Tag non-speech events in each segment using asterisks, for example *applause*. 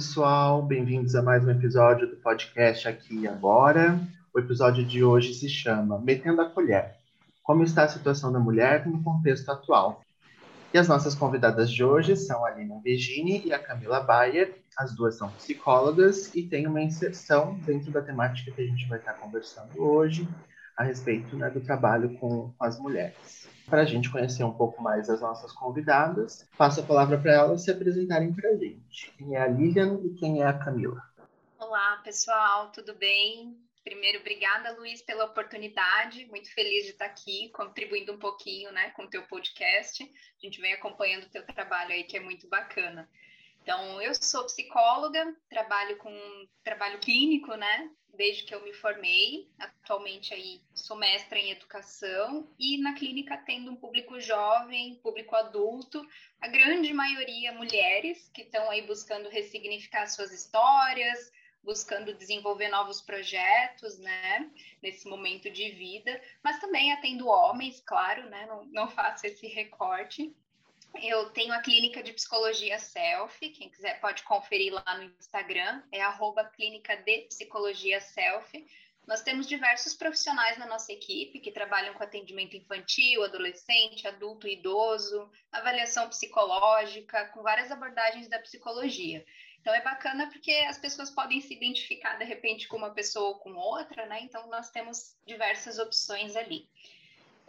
Pessoal, bem-vindos a mais um episódio do podcast Aqui e Agora. O episódio de hoje se chama Metendo a Colher: Como está a situação da mulher no contexto atual? E as nossas convidadas de hoje são a Lina Begini e a Camila Bayer. As duas são psicólogas e têm uma inserção dentro da temática que a gente vai estar conversando hoje a respeito né, do trabalho com as mulheres para a gente conhecer um pouco mais as nossas convidadas. Passo a palavra para elas se apresentarem para a gente. Quem é a Lilian e quem é a Camila? Olá, pessoal, tudo bem? Primeiro, obrigada, Luiz, pela oportunidade. Muito feliz de estar aqui, contribuindo um pouquinho né, com o teu podcast. A gente vem acompanhando o teu trabalho aí, que é muito bacana. Então, eu sou psicóloga, trabalho com trabalho clínico, né? Desde que eu me formei. Atualmente aí sou mestra em educação e na clínica tendo um público jovem, público adulto, a grande maioria mulheres que estão aí buscando ressignificar suas histórias, buscando desenvolver novos projetos, né, nesse momento de vida, mas também atendo homens, claro, né, não, não *laughs* faço esse recorte. Eu tenho a clínica de psicologia self, quem quiser pode conferir lá no Instagram, é arroba clínica de psicologia self. Nós temos diversos profissionais na nossa equipe que trabalham com atendimento infantil, adolescente, adulto e idoso, avaliação psicológica, com várias abordagens da psicologia. Então é bacana porque as pessoas podem se identificar de repente com uma pessoa ou com outra, né? Então nós temos diversas opções ali.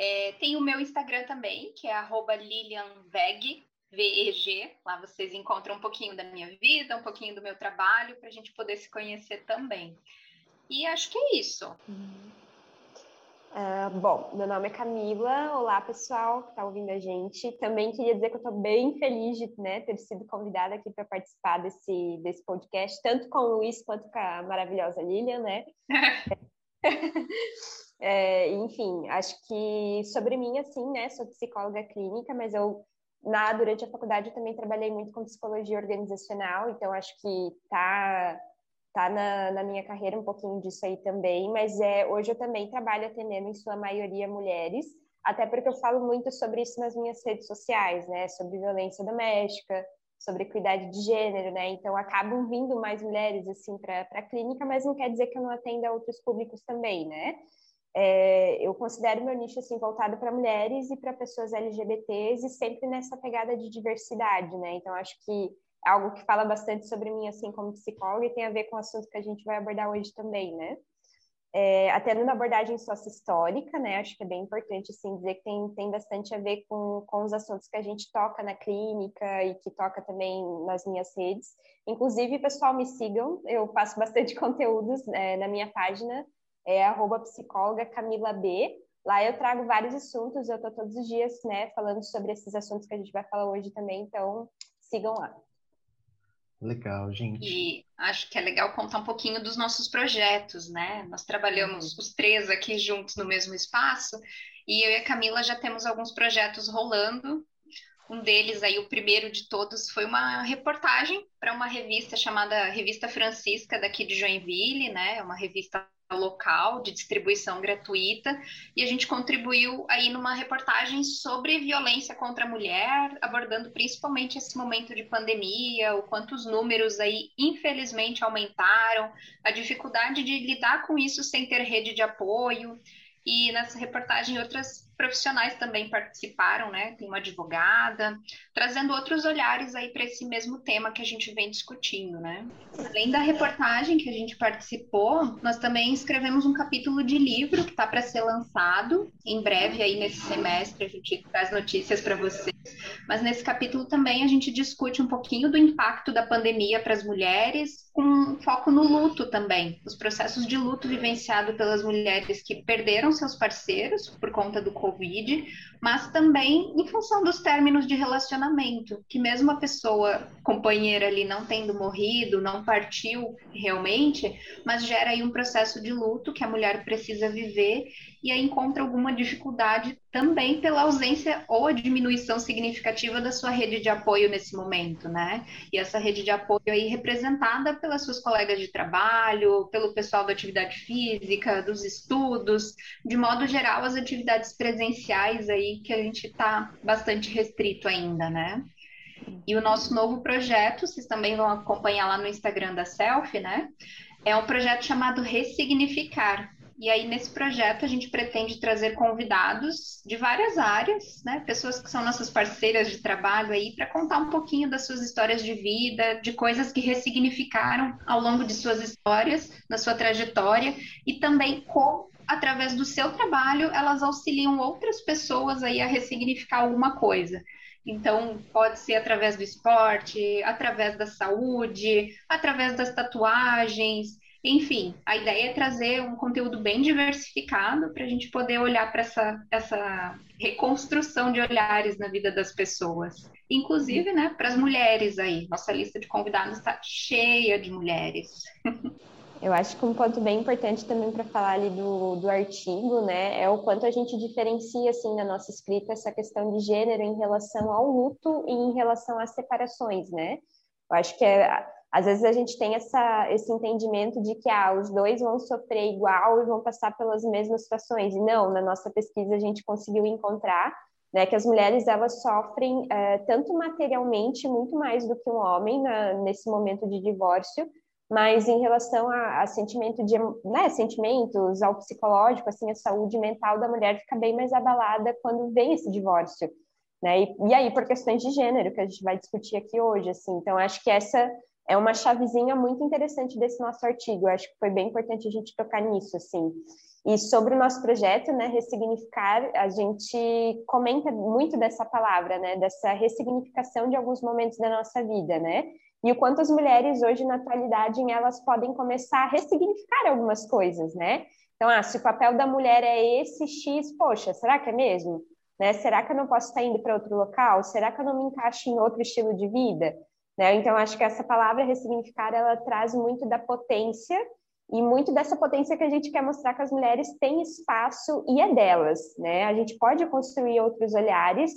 É, tem o meu Instagram também, que é lilianveg, V-E-G. Lá vocês encontram um pouquinho da minha vida, um pouquinho do meu trabalho, para a gente poder se conhecer também. E acho que é isso. Uh, bom, meu nome é Camila. Olá, pessoal que está ouvindo a gente. Também queria dizer que eu estou bem feliz de né, ter sido convidada aqui para participar desse, desse podcast, tanto com o Luiz quanto com a maravilhosa Lilian, né? *laughs* É, enfim, acho que sobre mim, assim, né, sou psicóloga clínica, mas eu, na, durante a faculdade, eu também trabalhei muito com psicologia organizacional, então acho que tá, tá na, na minha carreira um pouquinho disso aí também, mas é, hoje eu também trabalho atendendo, em sua maioria, mulheres, até porque eu falo muito sobre isso nas minhas redes sociais, né, sobre violência doméstica, sobre equidade de gênero, né? Então acabam vindo mais mulheres assim para a clínica, mas não quer dizer que eu não atenda outros públicos também, né? É, eu considero meu nicho assim voltado para mulheres e para pessoas LGBTs e sempre nessa pegada de diversidade, né? Então acho que é algo que fala bastante sobre mim assim como psicóloga e tem a ver com o assunto que a gente vai abordar hoje também, né? É, até numa abordagem sócio-histórica, né? Acho que é bem importante assim dizer que tem, tem bastante a ver com, com os assuntos que a gente toca na clínica e que toca também nas minhas redes. Inclusive, pessoal, me sigam, eu faço bastante *laughs* conteúdos é, na minha página é arroba psicóloga Camila B. Lá eu trago vários assuntos, eu estou todos os dias, né, falando sobre esses assuntos que a gente vai falar hoje também, então sigam lá. Legal, gente. E acho que é legal contar um pouquinho dos nossos projetos, né? Nós trabalhamos os três aqui juntos no mesmo espaço, e eu e a Camila já temos alguns projetos rolando. Um deles aí, o primeiro de todos, foi uma reportagem para uma revista chamada Revista Francisca daqui de Joinville, né? É uma revista local de distribuição gratuita e a gente contribuiu aí numa reportagem sobre violência contra a mulher, abordando principalmente esse momento de pandemia, o quanto os números aí infelizmente aumentaram, a dificuldade de lidar com isso sem ter rede de apoio. E nessa reportagem outras profissionais também participaram, né? Tem uma advogada, trazendo outros olhares aí para esse mesmo tema que a gente vem discutindo, né? Além da reportagem que a gente participou, nós também escrevemos um capítulo de livro que está para ser lançado em breve aí nesse semestre, a gente traz notícias para vocês. Mas nesse capítulo também a gente discute um pouquinho do impacto da pandemia para as mulheres, com foco no luto também, os processos de luto vivenciado pelas mulheres que perderam seus parceiros por conta do Covid mas também em função dos términos de relacionamento, que mesmo a pessoa companheira ali não tendo morrido, não partiu realmente, mas gera aí um processo de luto que a mulher precisa viver e aí encontra alguma dificuldade também pela ausência ou a diminuição significativa da sua rede de apoio nesse momento, né? E essa rede de apoio aí representada pelas suas colegas de trabalho, pelo pessoal da atividade física, dos estudos, de modo geral as atividades presenciais aí que a gente está bastante restrito ainda, né? E o nosso novo projeto, vocês também vão acompanhar lá no Instagram da Selfie, né? É um projeto chamado Ressignificar. E aí, nesse projeto, a gente pretende trazer convidados de várias áreas, né? Pessoas que são nossas parceiras de trabalho aí, para contar um pouquinho das suas histórias de vida, de coisas que ressignificaram ao longo de suas histórias, na sua trajetória, e também como, através do seu trabalho, elas auxiliam outras pessoas aí a ressignificar alguma coisa. Então, pode ser através do esporte, através da saúde, através das tatuagens, enfim, a ideia é trazer um conteúdo bem diversificado para a gente poder olhar para essa, essa reconstrução de olhares na vida das pessoas. Inclusive, né, para as mulheres aí. Nossa lista de convidados está cheia de mulheres. *laughs* Eu acho que um ponto bem importante também para falar ali do, do artigo, né, é o quanto a gente diferencia, assim, na nossa escrita essa questão de gênero em relação ao luto e em relação às separações, né? Eu acho que é, às vezes a gente tem essa, esse entendimento de que ah, os dois vão sofrer igual e vão passar pelas mesmas situações. E não, na nossa pesquisa a gente conseguiu encontrar né, que as mulheres elas sofrem é, tanto materialmente muito mais do que um homem na, nesse momento de divórcio, mas em relação a, a sentimento de, né, sentimentos, ao psicológico, assim, a saúde mental da mulher fica bem mais abalada quando vem esse divórcio. Né? E, e aí, por questões de gênero, que a gente vai discutir aqui hoje, assim. Então, acho que essa é uma chavezinha muito interessante desse nosso artigo. Eu acho que foi bem importante a gente tocar nisso, assim. E sobre o nosso projeto, né, ressignificar, a gente comenta muito dessa palavra, né, dessa ressignificação de alguns momentos da nossa vida, né? E o quanto as mulheres hoje na atualidade elas podem começar a ressignificar algumas coisas, né? Então, ah, se o papel da mulher é esse X, poxa, será que é mesmo? Né? Será que eu não posso estar indo para outro local? Será que eu não me encaixo em outro estilo de vida? Né? Então, acho que essa palavra ressignificar, ela traz muito da potência e muito dessa potência que a gente quer mostrar que as mulheres têm espaço e é delas, né? A gente pode construir outros olhares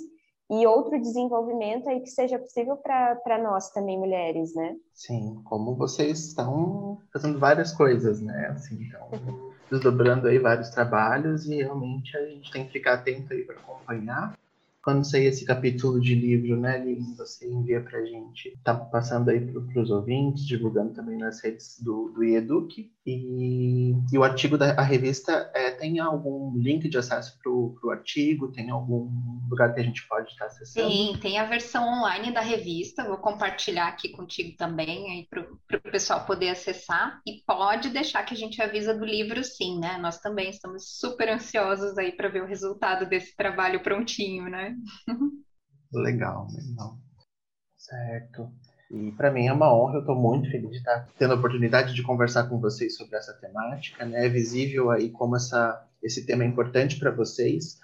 e outro desenvolvimento aí que seja possível para nós também, mulheres, né? Sim, como vocês estão fazendo várias coisas, né? Assim, então, desdobrando aí vários trabalhos e realmente a gente tem que ficar atento aí para acompanhar quando sair esse capítulo de livro, né, Lili, você envia para a gente. Tá passando aí para os ouvintes, divulgando também nas redes do, do IEDUC. E, e o artigo da revista é, tem algum link de acesso para o artigo? Tem algum lugar que a gente pode estar acessando? Sim, tem a versão online da revista. Vou compartilhar aqui contigo também, aí para o pessoal poder acessar. E pode deixar que a gente avisa do livro, sim, né? Nós também estamos super ansiosos aí para ver o resultado desse trabalho prontinho, né? *laughs* Legal, legal. Certo. E para mim é uma honra, eu estou muito feliz de estar tendo a oportunidade de conversar com vocês sobre essa temática. Né? É visível aí como essa, esse tema é importante para vocês,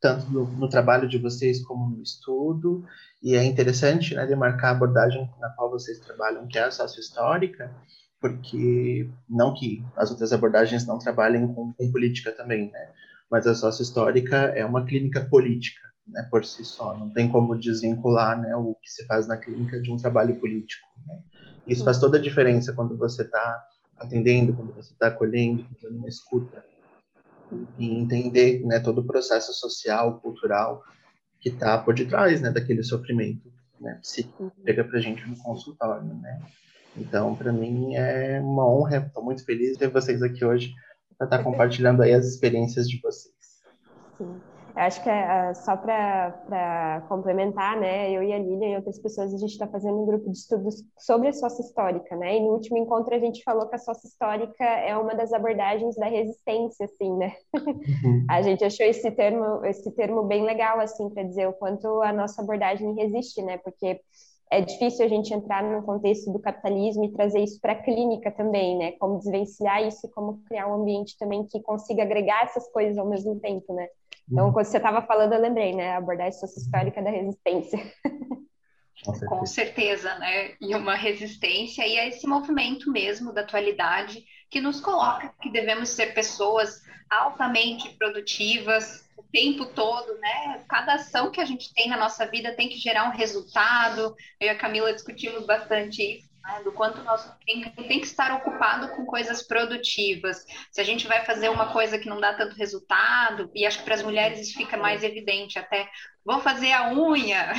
tanto no, no, trabalho de vocês como no estudo. E é interessante né, demarcar a abordagem na qual vocês trabalham, que é a sócio-histórica, porque não que as outras abordagens não trabalhem com, com política também, né? mas a sócio-histórica é uma clínica política né, por si só. Não tem como desvincular né, o que se faz na clínica de um trabalho político. Né? Isso faz toda a diferença quando você está atendendo, quando você está acolhendo, fazendo uma escuta e entender né, todo o processo social, cultural que está por detrás né, daquele sofrimento né, psíquico que chega para a gente no consultório. Né? Então, para mim é uma honra, estou muito feliz de ter vocês aqui hoje para estar tá compartilhando aí as experiências de vocês. Sim. Eu acho que é, só para complementar, né, eu e a Lília e outras pessoas, a gente está fazendo um grupo de estudos sobre a sócia histórica, né, e no último encontro a gente falou que a sócia histórica é uma das abordagens da resistência, assim, né. Uhum. *laughs* A gente achou esse termo, esse termo bem legal, assim, para dizer o quanto a nossa abordagem resiste, né, porque é difícil a gente entrar no contexto do capitalismo e trazer isso para a clínica também, né? Como desvencilhar isso e como criar um ambiente também que consiga agregar essas coisas ao mesmo tempo, né? Então, quando você estava falando, eu lembrei, né? A abordagem sociohistórica da resistência. Com certeza. Com certeza, né? E uma resistência e é esse movimento mesmo da atualidade que nos coloca que devemos ser pessoas altamente produtivas o tempo todo, né? Cada ação que a gente tem na nossa vida tem que gerar um resultado. Eu e a Camila discutimos bastante isso do quanto nosso tempo tem que estar ocupado com coisas produtivas. Se a gente vai fazer uma coisa que não dá tanto resultado, e acho que para as mulheres isso fica mais evidente até, vou fazer a unha,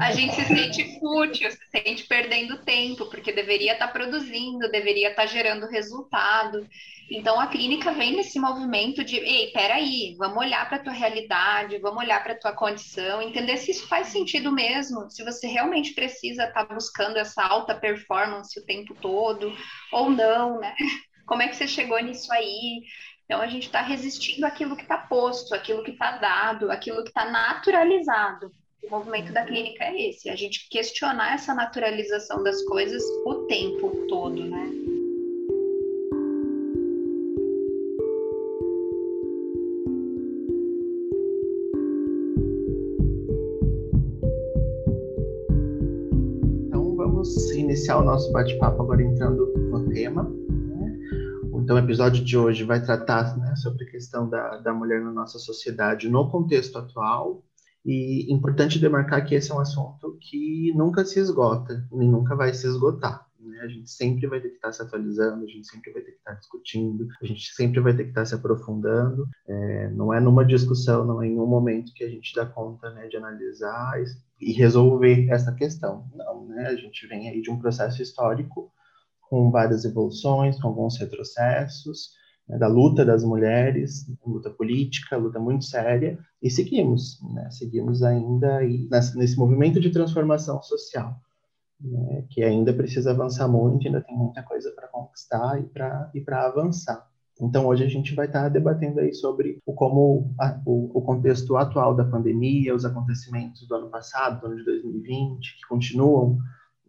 a gente se sente fútil, se sente perdendo tempo, porque deveria estar tá produzindo, deveria estar tá gerando resultado. Então a clínica vem nesse movimento de, ei, peraí, vamos olhar para a tua realidade, vamos olhar para a tua condição, entender se isso faz sentido mesmo, se você realmente precisa estar tá buscando essa alta performance o tempo todo, ou não, né? Como é que você chegou nisso aí? Então a gente está resistindo àquilo que está posto, àquilo que está dado, àquilo que está naturalizado. O movimento da clínica é esse, a gente questionar essa naturalização das coisas o tempo todo, né? Então vamos iniciar o nosso bate-papo agora entrando no tema. Né? Então, o episódio de hoje vai tratar né, sobre a questão da, da mulher na nossa sociedade no contexto atual, e importante demarcar que esse é um assunto que nunca se esgota, nem nunca vai se esgotar. Né? A gente sempre vai ter que estar se atualizando, a gente sempre vai ter que estar discutindo, a gente sempre vai ter que estar se aprofundando. É, não é numa discussão, não é em um momento que a gente dá conta né, de analisar e resolver essa questão. Não, né? A gente vem aí de um processo histórico com várias evoluções, com alguns retrocessos, né, da luta das mulheres, luta política, luta muito séria, e seguimos, né, seguimos ainda aí nesse, movimento de transformação social, né, que ainda precisa avançar muito, ainda tem muita coisa para conquistar e para e avançar. Então hoje a gente vai estar debatendo aí sobre o como a, o, o, contexto atual da pandemia, os acontecimentos do ano passado, do ano de 2020, que continuam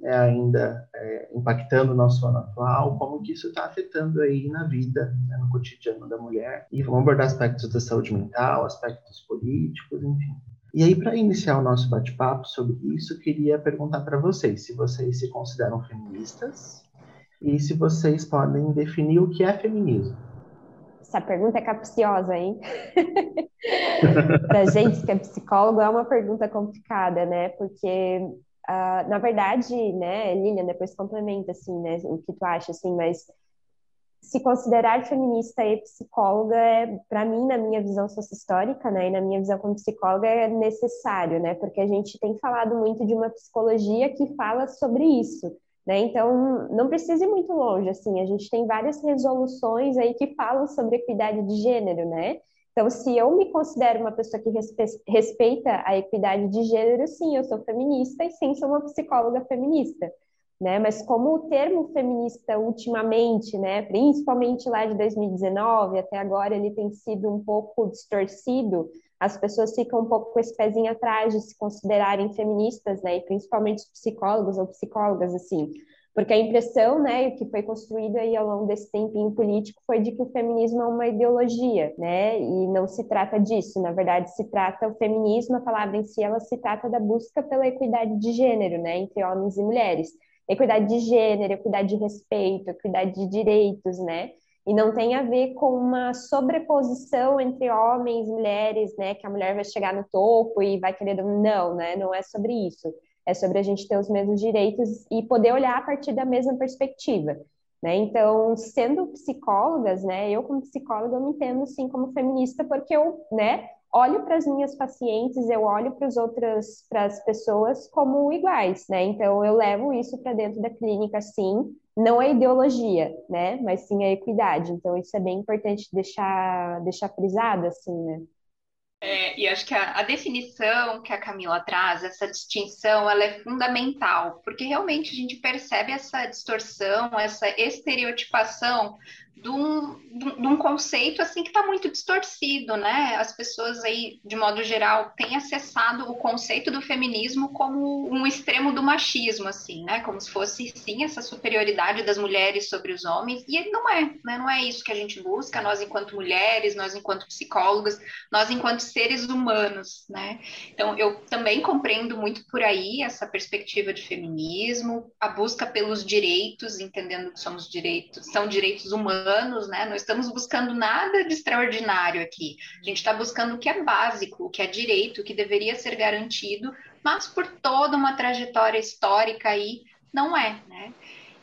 é, ainda é, impactando o nosso ano atual, como que isso está afetando aí na vida, né, no cotidiano da mulher. E vamos abordar aspectos da saúde mental, aspectos políticos, enfim. E aí, para iniciar o nosso bate-papo sobre isso, queria perguntar para vocês se vocês se consideram feministas e se vocês podem definir o que é feminismo. Essa pergunta é capciosa, hein? *laughs* para gente que é psicólogo, é uma pergunta complicada, né? Porque Uh, na verdade, né, Lilian, depois complementa, assim, né, o que tu acha, assim, mas se considerar feminista e psicóloga, é, para mim, na minha visão sociohistórica, né, e na minha visão como psicóloga, é necessário, né, porque a gente tem falado muito de uma psicologia que fala sobre isso, né, então não precisa ir muito longe, assim, a gente tem várias resoluções aí que falam sobre equidade de gênero, né, então, se eu me considero uma pessoa que respeita a equidade de gênero, sim, eu sou feminista e sim, sou uma psicóloga feminista. Né? Mas como o termo feminista ultimamente, né, principalmente lá de 2019 até agora, ele tem sido um pouco distorcido, as pessoas ficam um pouco com esse pezinho atrás de se considerarem feministas, né, e principalmente os psicólogos ou psicólogas, assim, porque a impressão, né, que foi construída aí ao longo desse tempinho político foi de que o feminismo é uma ideologia, né, e não se trata disso. Na verdade, se trata o feminismo, a palavra em si, ela se trata da busca pela equidade de gênero, né, entre homens e mulheres. Equidade de gênero, equidade de respeito, equidade de direitos, né, e não tem a ver com uma sobreposição entre homens e mulheres, né, que a mulher vai chegar no topo e vai querer... Não, né, não é sobre isso é sobre a gente ter os mesmos direitos e poder olhar a partir da mesma perspectiva. Né? Então, sendo psicólogas, né, eu como psicóloga eu me entendo sim como feminista porque eu, né, olho para as minhas pacientes, eu olho para as outras para as pessoas como iguais, né? Então eu levo isso para dentro da clínica sim, não é ideologia, né, mas sim a equidade. Então isso é bem importante deixar deixar frisado assim, né? É, e acho que a, a, definição que a Camila traz, essa distinção, ela é fundamental, porque realmente a gente percebe essa distorção, essa estereotipação de um, de um conceito assim que está muito distorcido, né? As pessoas aí, de modo geral, têm acessado o conceito do feminismo como um extremo do machismo, assim, né? Como se fosse sim essa superioridade das mulheres sobre os homens, e não é, né? Não é isso que a gente busca, nós enquanto mulheres, nós enquanto psicólogas, nós enquanto seres humanos, né? Então eu também compreendo muito por aí essa perspectiva de feminismo, a busca pelos direitos, entendendo que somos direitos, são direitos humanos humanos, né? Não estamos buscando nada de extraordinário aqui. A gente está buscando o que é básico, o que é direito, o que deveria ser garantido, mas por toda uma trajetória histórica aí, não é, né?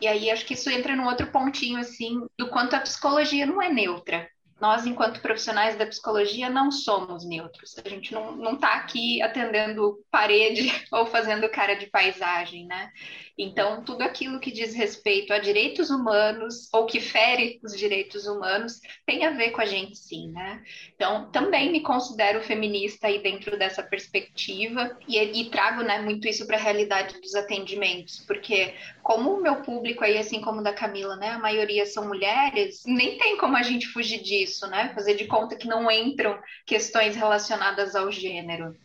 E aí acho que isso entra num outro pontinho, assim, do quanto a psicologia não é neutra, nós, enquanto profissionais da psicologia, não somos neutros. A gente não está aqui atendendo parede *laughs* ou fazendo cara de paisagem, né? Então, tudo aquilo que diz respeito a direitos humanos ou que fere os direitos humanos tem a ver com a gente, sim, né? Então, também me considero feminista aí dentro dessa perspectiva e, e trago, né, muito isso para a realidade dos atendimentos, porque como o meu público aí, assim como o da Camila, né, a maioria são mulheres, nem tem como a gente fugir disso, né? Fazer de conta que não entram questões relacionadas ao gênero.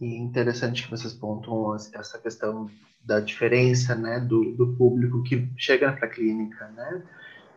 E interessante que vocês pontuam essa questão da diferença né, do, do público que chega para a clínica, né?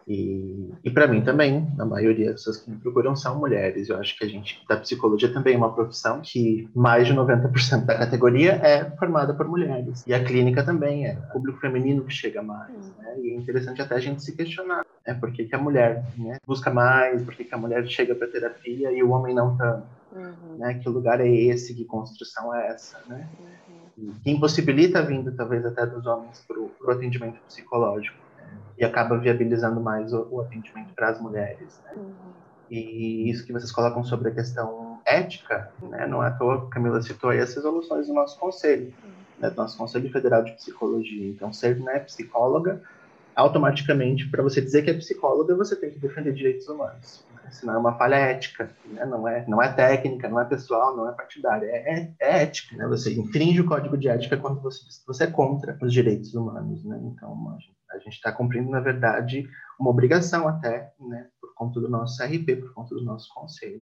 E, e para mim também, a maioria das pessoas que me procuram são mulheres. Eu acho que a gente, da psicologia também é uma profissão que mais de 90% da categoria é formada por mulheres. E a clínica também é o público feminino que chega mais. Né? E é interessante até a gente se questionar, né? Por que, que a mulher né, busca mais, por que, que a mulher chega para terapia e o homem não tanto? Uhum. Né? Que lugar é esse, que construção é essa, né? Uhum. Que impossibilita a vinda, talvez, até dos homens para o atendimento psicológico e acaba viabilizando mais o, o atendimento para as mulheres. Né? Uhum. E isso que vocês colocam sobre a questão ética, né? não é à toa, Camila citou aí as resoluções do nosso conselho, uhum. né? do nosso Conselho Federal de Psicologia. Então, ser né, psicóloga, automaticamente, para você dizer que é psicóloga, você tem que defender direitos humanos. Senão é uma falha ética, né? não, é, não é técnica, não é pessoal, não é partidária, é, é, é ética. Né? Você infringe o código de ética quando você diz que você é contra os direitos humanos. Né? Então, a gente está cumprindo, na verdade, uma obrigação até, né, por conta do nosso CRP, por conta do nosso conselho.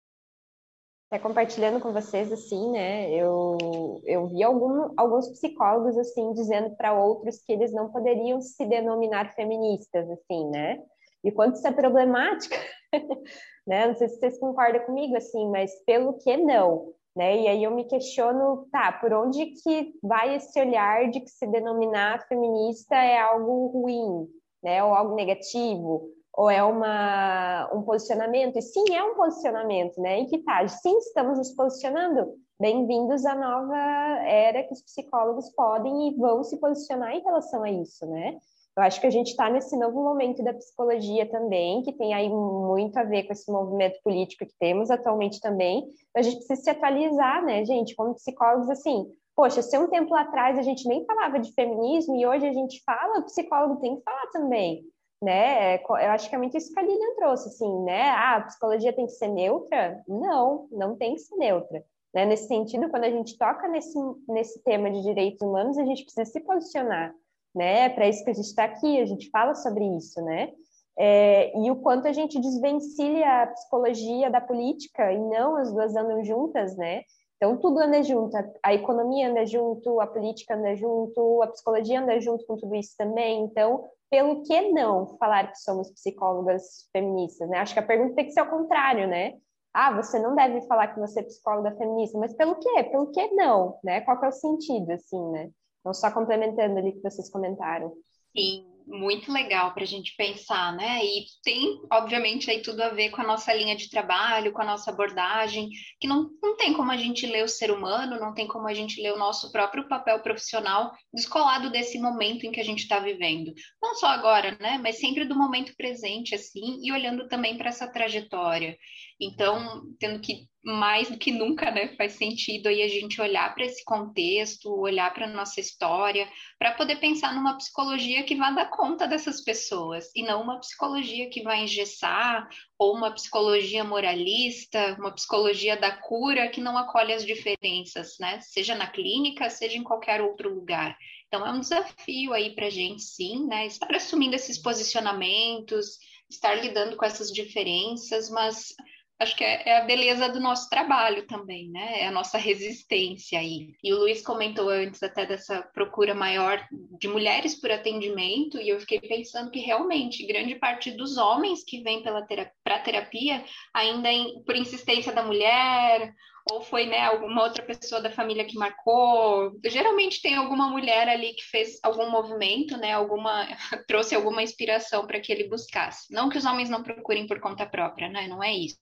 É, compartilhando com vocês, assim, né, eu, eu vi algum, alguns psicólogos, assim, dizendo para outros que eles não poderiam se denominar feministas, assim, né, e quanto isso é problemático, *laughs* né, não sei se vocês concordam comigo, assim, mas pelo que não, né? E aí eu me questiono, tá, por onde que vai esse olhar de que se denominar feminista é algo ruim, né? Ou algo negativo, ou é uma, um posicionamento? E sim, é um posicionamento, né? E que tá, sim, estamos nos posicionando. Bem-vindos à nova era que os psicólogos podem e vão se posicionar em relação a isso, né? Eu acho que a gente está nesse novo momento da psicologia também, que tem aí muito a ver com esse movimento político que temos atualmente também. A gente precisa se atualizar, né, gente? Como psicólogos, assim, poxa, se um tempo atrás a gente nem falava de feminismo e hoje a gente fala, o psicólogo tem que falar também, né? Eu acho que é muito isso que a Lilian trouxe, assim, né? Ah, a psicologia tem que ser neutra? Não, não tem que ser neutra. Né? Nesse sentido, quando a gente toca nesse, nesse tema de direitos humanos, a gente precisa se posicionar né? É para isso que a gente está aqui, a gente fala sobre isso, né? É, e o quanto a gente desvencilha a psicologia da política e não as duas andam juntas, né? Então tudo anda junto, a economia anda junto, a política anda junto, a psicologia anda junto com tudo isso também. Então, pelo que não falar que somos psicólogas feministas, né? Acho que a pergunta tem que ser ao contrário, né? Ah, você não deve falar que você é psicóloga feminista, mas pelo quê? Pelo que não, né? Qual é o sentido, assim, né? Então, só complementando ali que vocês comentaram. Sim, muito legal para a gente pensar, né? E tem, obviamente, aí tudo a ver com a nossa linha de trabalho, com a nossa abordagem, que não, não tem como a gente ler o ser humano, não tem como a gente ler o nosso próprio papel profissional descolado desse momento em que a gente está vivendo. Não só agora, né? Mas sempre do momento presente, assim, e olhando também para essa trajetória. Então, tendo que mais do que nunca, né, faz sentido aí a gente olhar para esse contexto, olhar para nossa história, para poder pensar numa psicologia que vá dar conta dessas pessoas, e não uma psicologia que vai engessar, ou uma psicologia moralista, uma psicologia da cura que não acolhe as diferenças, né, seja na clínica, seja em qualquer outro lugar. Então, é um desafio aí para a gente, sim, né, estar assumindo esses posicionamentos, estar lidando com essas diferenças, mas acho que é, é, a beleza do nosso trabalho também, né? É a nossa resistência aí. E o Luiz comentou antes até dessa procura maior de mulheres por atendimento, e eu fiquei pensando que realmente grande parte dos homens que vêm para terapia, terapia ainda em, por insistência da mulher ou foi né, alguma outra pessoa da família que marcou. Geralmente tem alguma mulher ali que fez algum movimento, né, alguma *laughs* trouxe alguma inspiração para que ele buscasse. Não que os homens não procurem por conta própria, né, não é isso.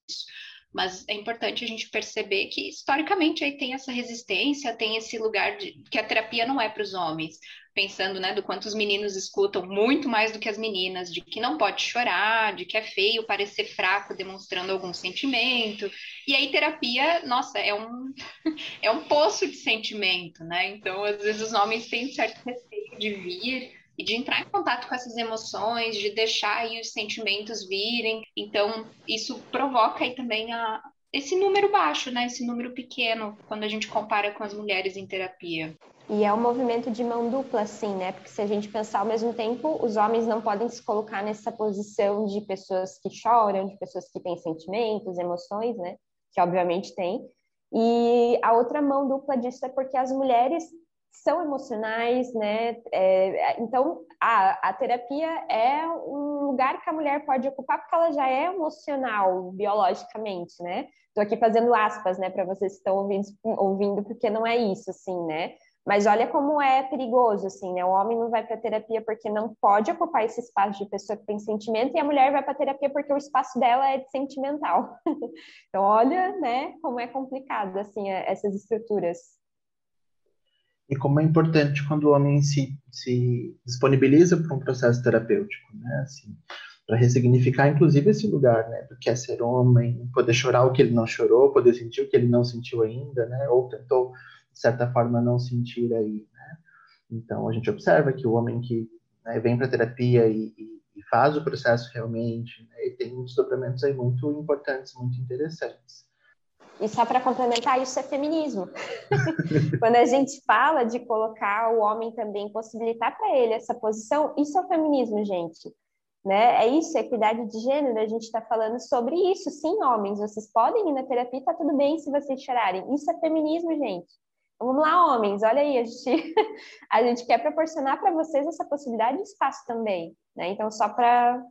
Mas é importante a gente perceber que historicamente aí tem essa resistência, tem esse lugar de que a terapia não é para os homens, pensando, né, do quanto os meninos escutam muito mais do que as meninas, de que não pode chorar, de que é feio parecer fraco demonstrando algum sentimento. E aí terapia, nossa, é um *laughs* é um poço de sentimento, né? Então, às vezes os homens têm certo receio de vir e de entrar em contato com essas emoções, de deixar aí os sentimentos virem. Então, isso provoca aí também a, esse número baixo, né? Esse número pequeno, quando a gente compara com as mulheres em terapia. E é um movimento de mão dupla, assim, né? Porque se a gente pensar ao mesmo tempo, os homens não podem se colocar nessa posição de pessoas que choram, de pessoas que têm sentimentos, emoções, né? Que obviamente tem. E a outra mão dupla disso é porque as mulheres são emocionais, né? É, então, a, a terapia é um lugar que a mulher pode ocupar porque ela já é emocional biologicamente, né? Estou aqui fazendo aspas, né, para vocês que estão ouvindo, ouvindo, porque não é isso, assim, né? Mas olha como é perigoso, assim, né? O homem não vai para terapia porque não pode ocupar esse espaço de pessoa que tem sentimento, e a mulher vai para terapia porque o espaço dela é de sentimental. *laughs* então, olha, né, como é complicado, assim, é, essas estruturas. E como é importante quando o homem se, se disponibiliza para um processo terapêutico, né? Assim, para ressignificar, inclusive, esse lugar, né? Do que é ser homem, poder chorar o que ele não chorou, poder sentir o que ele não sentiu ainda, né? Ou tentou de certa forma, não sentir aí, né? Então, a gente observa que o homem que né, vem para a terapia e, e, e, faz o processo realmente, né, tem desdobramentos aí muito importantes, muito interessantes. E só para complementar, isso é feminismo. *laughs* Quando a gente fala de colocar o homem também, possibilitar para ele essa posição, isso é feminismo, gente. Né? É isso, é equidade de gênero, a gente está falando sobre isso. Sim, homens, vocês podem ir na terapia, tá tudo bem se vocês chorarem. Isso é feminismo, gente. Vamos lá, homens, olha aí, a gente, *laughs* a gente quer proporcionar para vocês essa possibilidade de espaço também, né? Então, só para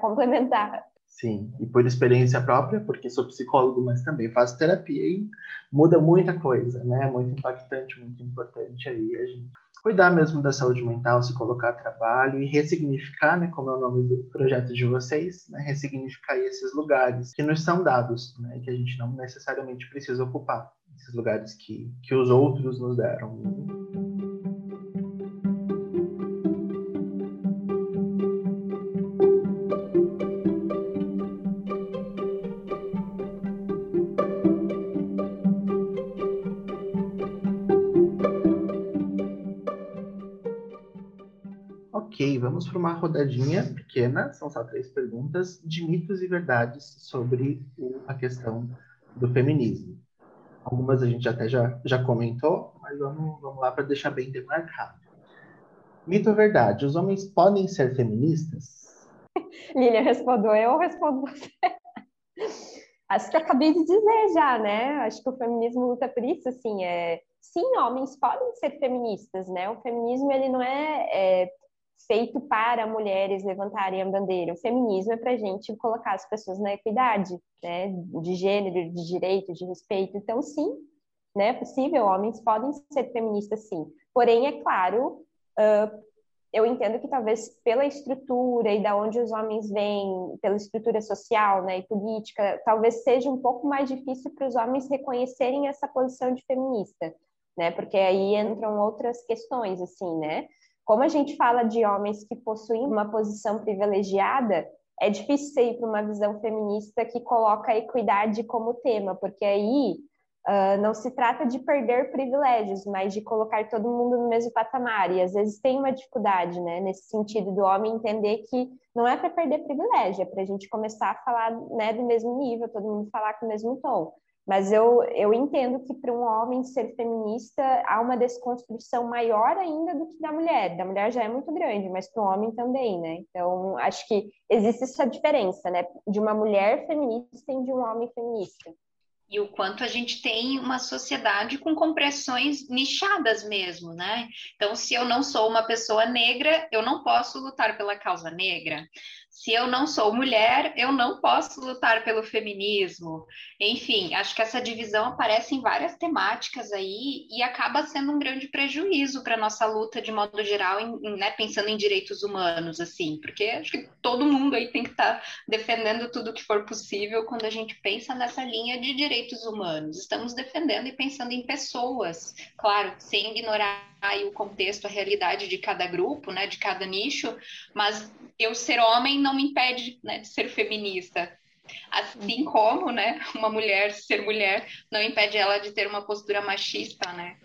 complementar. Sim, e por experiência própria, porque sou psicólogo, mas também faço terapia e muda muita coisa, né? Muito impactante, muito importante aí a gente cuidar mesmo da saúde mental, se colocar a trabalho e ressignificar, né, como é o nome do projeto de vocês, né, ressignificar esses lugares que nos são dados, né, que a gente não necessariamente precisa ocupar. Esses lugares que, que os outros nos deram. Para uma rodadinha pequena, são só três perguntas, de mitos e verdades sobre a questão do feminismo. Algumas a gente até já, já comentou, mas vamos, vamos lá para deixar bem demarcado. Mito ou verdade? Os homens podem ser feministas? *laughs* Lilian respondeu, eu respondo você. *laughs* Acho que acabei de dizer já, né? Acho que o feminismo luta por isso, assim, é... Sim, homens podem ser feministas, né? O feminismo, ele não é, é feito para mulheres levantarem a bandeira. O feminismo é para a gente colocar as pessoas na equidade, né, de gênero, de direito, de respeito. Então, sim, né, é possível, homens podem ser feministas, sim. Porém, é claro, uh, eu entendo que talvez pela estrutura e da onde os homens vêm, pela estrutura social né, e política, talvez seja um pouco mais difícil para os homens reconhecerem essa posição de feminista, né? Porque aí entram outras questões, assim, né? Como a gente fala de homens que possuem uma posição privilegiada, é difícil ir para uma visão feminista que coloca a equidade como tema, porque aí uh, não se trata de perder privilégios, mas de colocar todo mundo no mesmo patamar. E às vezes tem uma dificuldade, né, nesse sentido do homem entender que não é para perder privilégio, é para a gente começar a falar né, do mesmo nível, todo mundo falar com o mesmo tom. Mas eu, eu entendo que para um homem ser feminista há uma desconstrução maior ainda do que da mulher. Da mulher já é muito grande, mas para o homem também, né? Então, acho que existe essa diferença, né? De uma mulher feminista e de um homem feminista e o quanto a gente tem uma sociedade com compressões nichadas mesmo, né? Então, se eu não sou uma pessoa negra, eu não posso lutar pela causa negra. Se eu não sou mulher, eu não posso lutar pelo feminismo. Enfim, acho que essa divisão aparece em várias temáticas aí e acaba sendo um grande prejuízo para nossa luta de modo geral, em, né, pensando em direitos humanos, assim, porque acho que todo mundo aí tem que estar tá defendendo tudo que for possível quando a gente pensa nessa linha de direitos humanos. Estamos defendendo e pensando em pessoas, claro, sem ignorar aí o contexto, a realidade de cada grupo, né, de cada nicho, mas eu ser homem não me impede né, de ser feminista. Assim como, né, uma mulher ser mulher não impede ela de ter uma postura machista, né?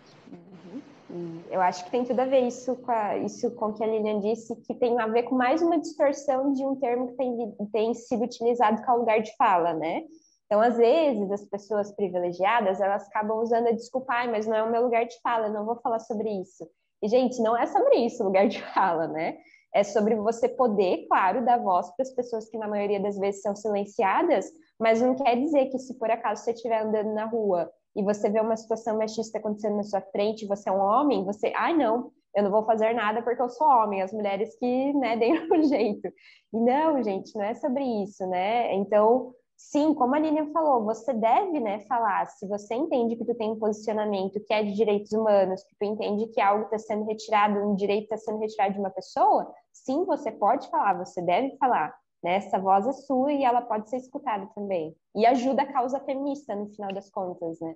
Uhum. Eu acho que tem tudo a ver isso com, a, isso com o que a Lilian disse, que tem a ver com mais uma distorção de um termo que tem, tem sido utilizado com lugar de fala, né? Então, às vezes, as pessoas privilegiadas, elas acabam usando a desculpa, ah, mas não é o meu lugar de fala, eu não vou falar sobre isso. E, gente, não é sobre isso o lugar de fala, né? É sobre você poder, claro, dar voz para as pessoas que na maioria das vezes são silenciadas, mas não quer dizer que se por acaso você estiver andando na rua e você vê uma situação machista acontecendo na sua frente, você é um homem, você, ai ah, não, eu não vou fazer nada porque eu sou homem, as mulheres que, né, *laughs* deem um jeito. E não, gente, não é sobre isso, né? Então, Sim, como a Lilian falou, você deve, né, falar. Se você entende que tu tem um posicionamento que é de direitos humanos, que tu entende que algo está sendo retirado, um direito está sendo retirado de uma pessoa, sim, você pode falar, você deve falar. Né? Essa voz é sua e ela pode ser escutada também. E ajuda a causa feminista, no final das contas, né?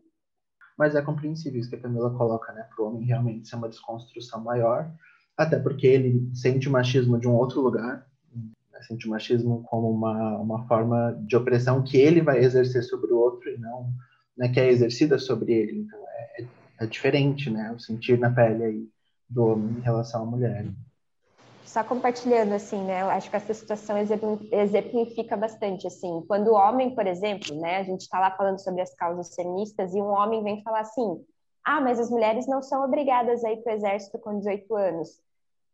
Mas é compreensível isso que a Camila coloca, né? Para o homem realmente ser uma desconstrução maior, até porque ele sente o machismo de um outro lugar, sente o machismo como uma, uma forma de opressão que ele vai exercer sobre o outro e não né, que é exercida sobre ele. Então é, é diferente, né? O sentir na pele aí do homem em relação à mulher. Só compartilhando, assim, né? Eu acho que essa situação exemplifica bastante, assim. Quando o homem, por exemplo, né? A gente está lá falando sobre as causas feministas e um homem vem falar assim: ah, mas as mulheres não são obrigadas a ir para o exército com 18 anos.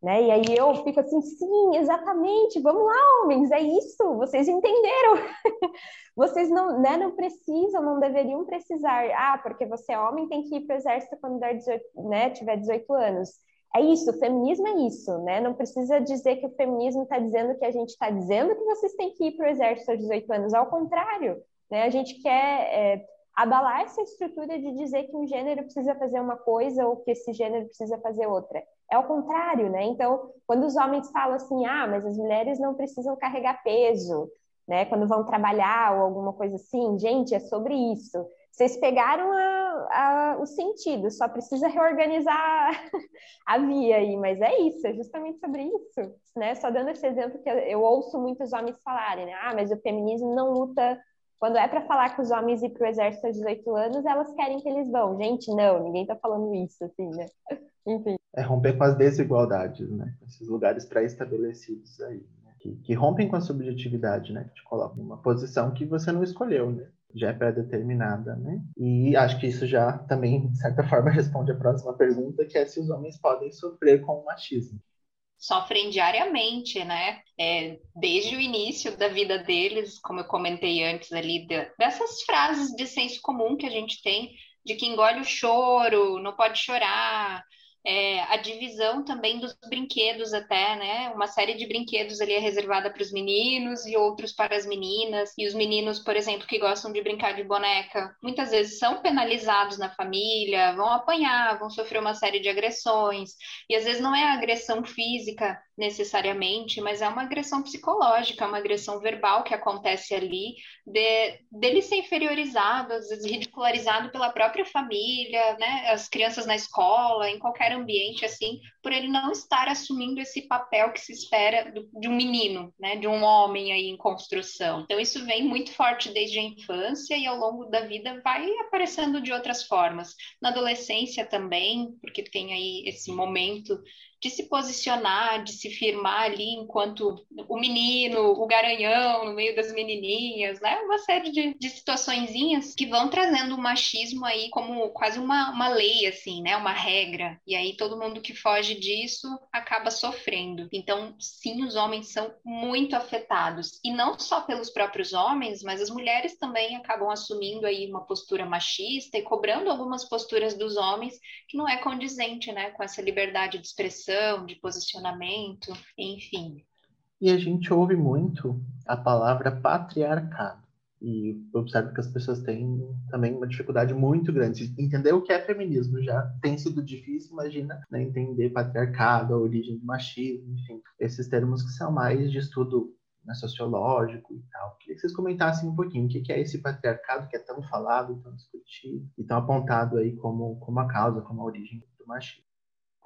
Né? E aí eu fico assim, sim, exatamente, vamos lá, homens, é isso, vocês entenderam. *laughs* vocês não, né, não precisam, não deveriam precisar. Ah, porque você é homem, tem que ir para o exército quando der 18, né, tiver 18 anos. É isso, o feminismo é isso, né? Não precisa dizer que o feminismo está dizendo que a gente está dizendo que vocês têm que ir para o exército aos 18 anos. Ao contrário, né? A gente quer é, abalar essa estrutura de dizer que um gênero precisa fazer uma coisa ou que esse gênero precisa fazer outra. É o contrário, né? Então, quando os homens falam assim, ah, mas as mulheres não precisam carregar peso, né? Quando vão trabalhar ou alguma coisa assim, gente, é sobre isso. Vocês pegaram a, a, o sentido, só precisa reorganizar *laughs* a via aí, mas é isso, é justamente sobre isso, né? Só dando esse exemplo que eu, eu ouço muitos homens falarem, né? Ah, mas o feminismo não luta quando é para falar que os homens ir para o exército aos 18 anos, elas querem que eles vão. Gente, não, ninguém está falando isso, assim, né? Enfim. É romper com as desigualdades, né? Esses lugares pré-estabelecidos aí, né? que, que, rompem com a subjetividade, né? Que te colocam em uma posição que você não escolheu, né? Já é pré-determinada, né? E acho que isso já também, de certa *laughs* forma, responde a próxima pergunta, que é se os homens podem sofrer com o machismo sofrem diariamente, né? É, desde o início da vida deles, como eu comentei antes ali, de, dessas frases de senso comum que a gente tem, de que engole o choro, não pode chorar, é, a divisão também dos brinquedos até, né? Uma série de brinquedos ali é reservada para os meninos e outros para as meninas. E os meninos, por exemplo, que gostam de brincar de boneca, muitas vezes são penalizados na família, vão apanhar, vão sofrer uma série de agressões. E às vezes não é agressão física necessariamente, mas é uma agressão psicológica, uma agressão verbal que acontece ali, de, dele ser inferiorizado, às vezes ridicularizado pela própria família, né? As crianças na escola, em qualquer ambiente assim, por ele não estar assumindo esse papel que se espera do, de um menino, né, de um homem aí em construção. Então isso vem muito forte desde a infância e ao longo da vida vai aparecendo de outras formas. Na adolescência também, porque tem aí esse momento de se posicionar, de se firmar ali enquanto o menino, o garanhão no meio das menininhas, né? Uma série de, de que vão trazendo o machismo aí como quase uma, uma lei, assim, né? Uma regra. E aí todo mundo que foge disso acaba sofrendo. Então, sim, os homens são muito afetados. E não só pelos próprios homens, mas as mulheres também acabam assumindo aí uma postura machista e cobrando algumas posturas dos homens que não é condizente, né? Com essa liberdade de expressão de posicionamento, enfim. E a gente ouve muito a palavra patriarcado. E observo que as pessoas têm também uma dificuldade muito grande. Entender o que é feminismo já tem sido difícil, imagina né, entender patriarcado, a origem do machismo, enfim, esses termos que são mais de estudo né, sociológico e tal. Queria que vocês comentassem um pouquinho o que é esse patriarcado que é tão falado, tão discutido e tão apontado aí como, como a causa, como a origem do machismo.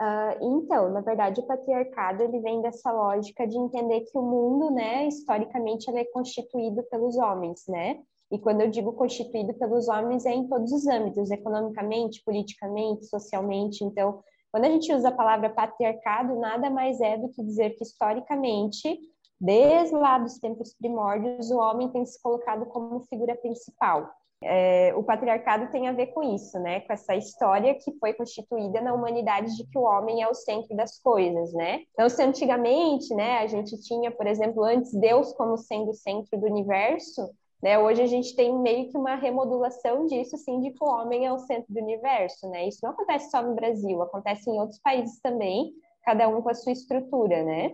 Uh, então, na verdade, o patriarcado ele vem dessa lógica de entender que o mundo, né, historicamente, ele é constituído pelos homens, né? E quando eu digo constituído pelos homens, é em todos os âmbitos, economicamente, politicamente, socialmente. Então, quando a gente usa a palavra patriarcado, nada mais é do que dizer que historicamente, desde lá dos tempos primórdios, o homem tem se colocado como figura principal. É, o patriarcado tem a ver com isso, né? Com essa história que foi constituída na humanidade de que o homem é o centro das coisas, né? Então, se antigamente, né, a gente tinha, por exemplo, antes Deus como sendo o centro do universo, né? Hoje a gente tem meio que uma remodulação disso, assim, de que o homem é o centro do universo, né? Isso não acontece só no Brasil, acontece em outros países também, cada um com a sua estrutura, né?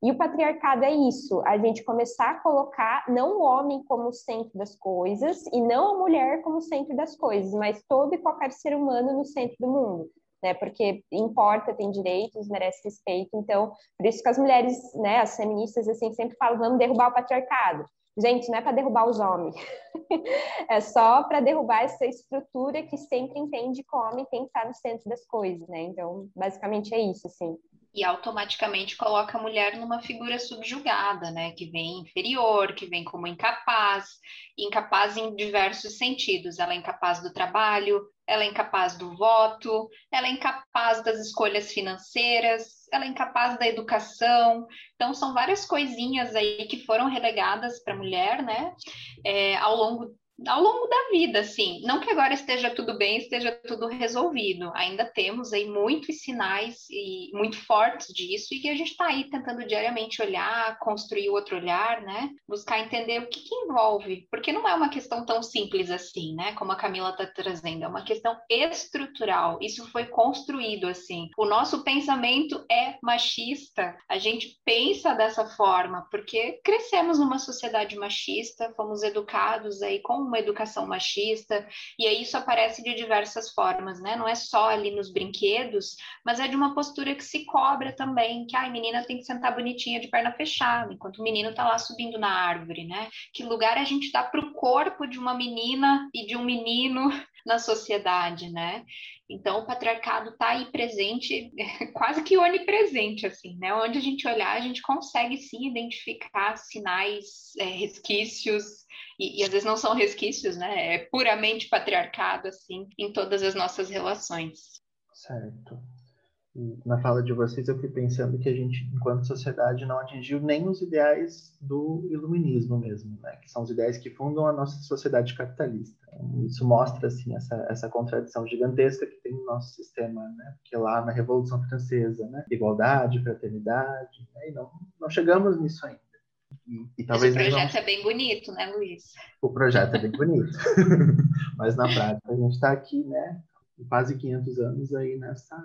E o patriarcado é isso, a gente começar a colocar não o homem como centro das coisas e não a mulher como centro das coisas, mas todo e qualquer ser humano no centro do mundo, né? Porque importa, tem direitos, merece respeito. Então, por isso que as mulheres, né, as feministas assim sempre falam, vamos derrubar o patriarcado. Gente, não é para derrubar os homens, *laughs* é só para derrubar essa estrutura que sempre entende que o homem tem que estar no centro das coisas, né? Então, basicamente é isso, assim e automaticamente coloca a mulher numa figura subjugada, né? Que vem inferior, que vem como incapaz, incapaz em diversos sentidos. Ela é incapaz do trabalho, ela é incapaz do voto, ela é incapaz das escolhas financeiras, ela é incapaz da educação. Então, são várias coisinhas aí que foram relegadas para a mulher, né? É, ao longo ao longo da vida, assim. Não que agora esteja tudo bem, esteja tudo resolvido. Ainda temos aí muitos sinais e muito fortes disso e que a gente está aí tentando diariamente olhar, construir outro olhar, né? Buscar entender o que, que envolve, porque não é uma questão tão simples assim, né? Como a Camila está trazendo, é uma questão estrutural. Isso foi construído assim. O nosso pensamento é machista. A gente pensa dessa forma porque crescemos numa sociedade machista, fomos educados aí com uma educação machista, e aí isso aparece de diversas formas, né? Não é só ali nos brinquedos, mas é de uma postura que se cobra também, que a menina tem que sentar bonitinha de perna fechada, enquanto o menino tá lá subindo na árvore, né? Que lugar a gente dá para o corpo de uma menina e de um menino na sociedade, né? Então, o patriarcado está aí presente, *laughs* quase que onipresente, assim, né? Onde a gente olhar, a gente consegue sim identificar sinais, é, resquícios, e, e, às vezes não são resquícios, né? É puramente patriarcado, assim, em todas as nossas relações. Certo na fala de vocês, eu fui pensando que a gente, enquanto sociedade, não atingiu nem os ideais do iluminismo mesmo, né? que são os ideais que fundam a nossa sociedade capitalista. Isso mostra assim essa, essa contradição gigantesca que tem no nosso sistema, né? porque lá na Revolução Francesa, né? igualdade, fraternidade, né? e não, não chegamos nisso ainda. E, e talvez Esse projeto não... é bem bonito, né, Luiz? O projeto é bem bonito, *laughs* mas na prática a gente está aqui, né, quase 500 anos aí nessa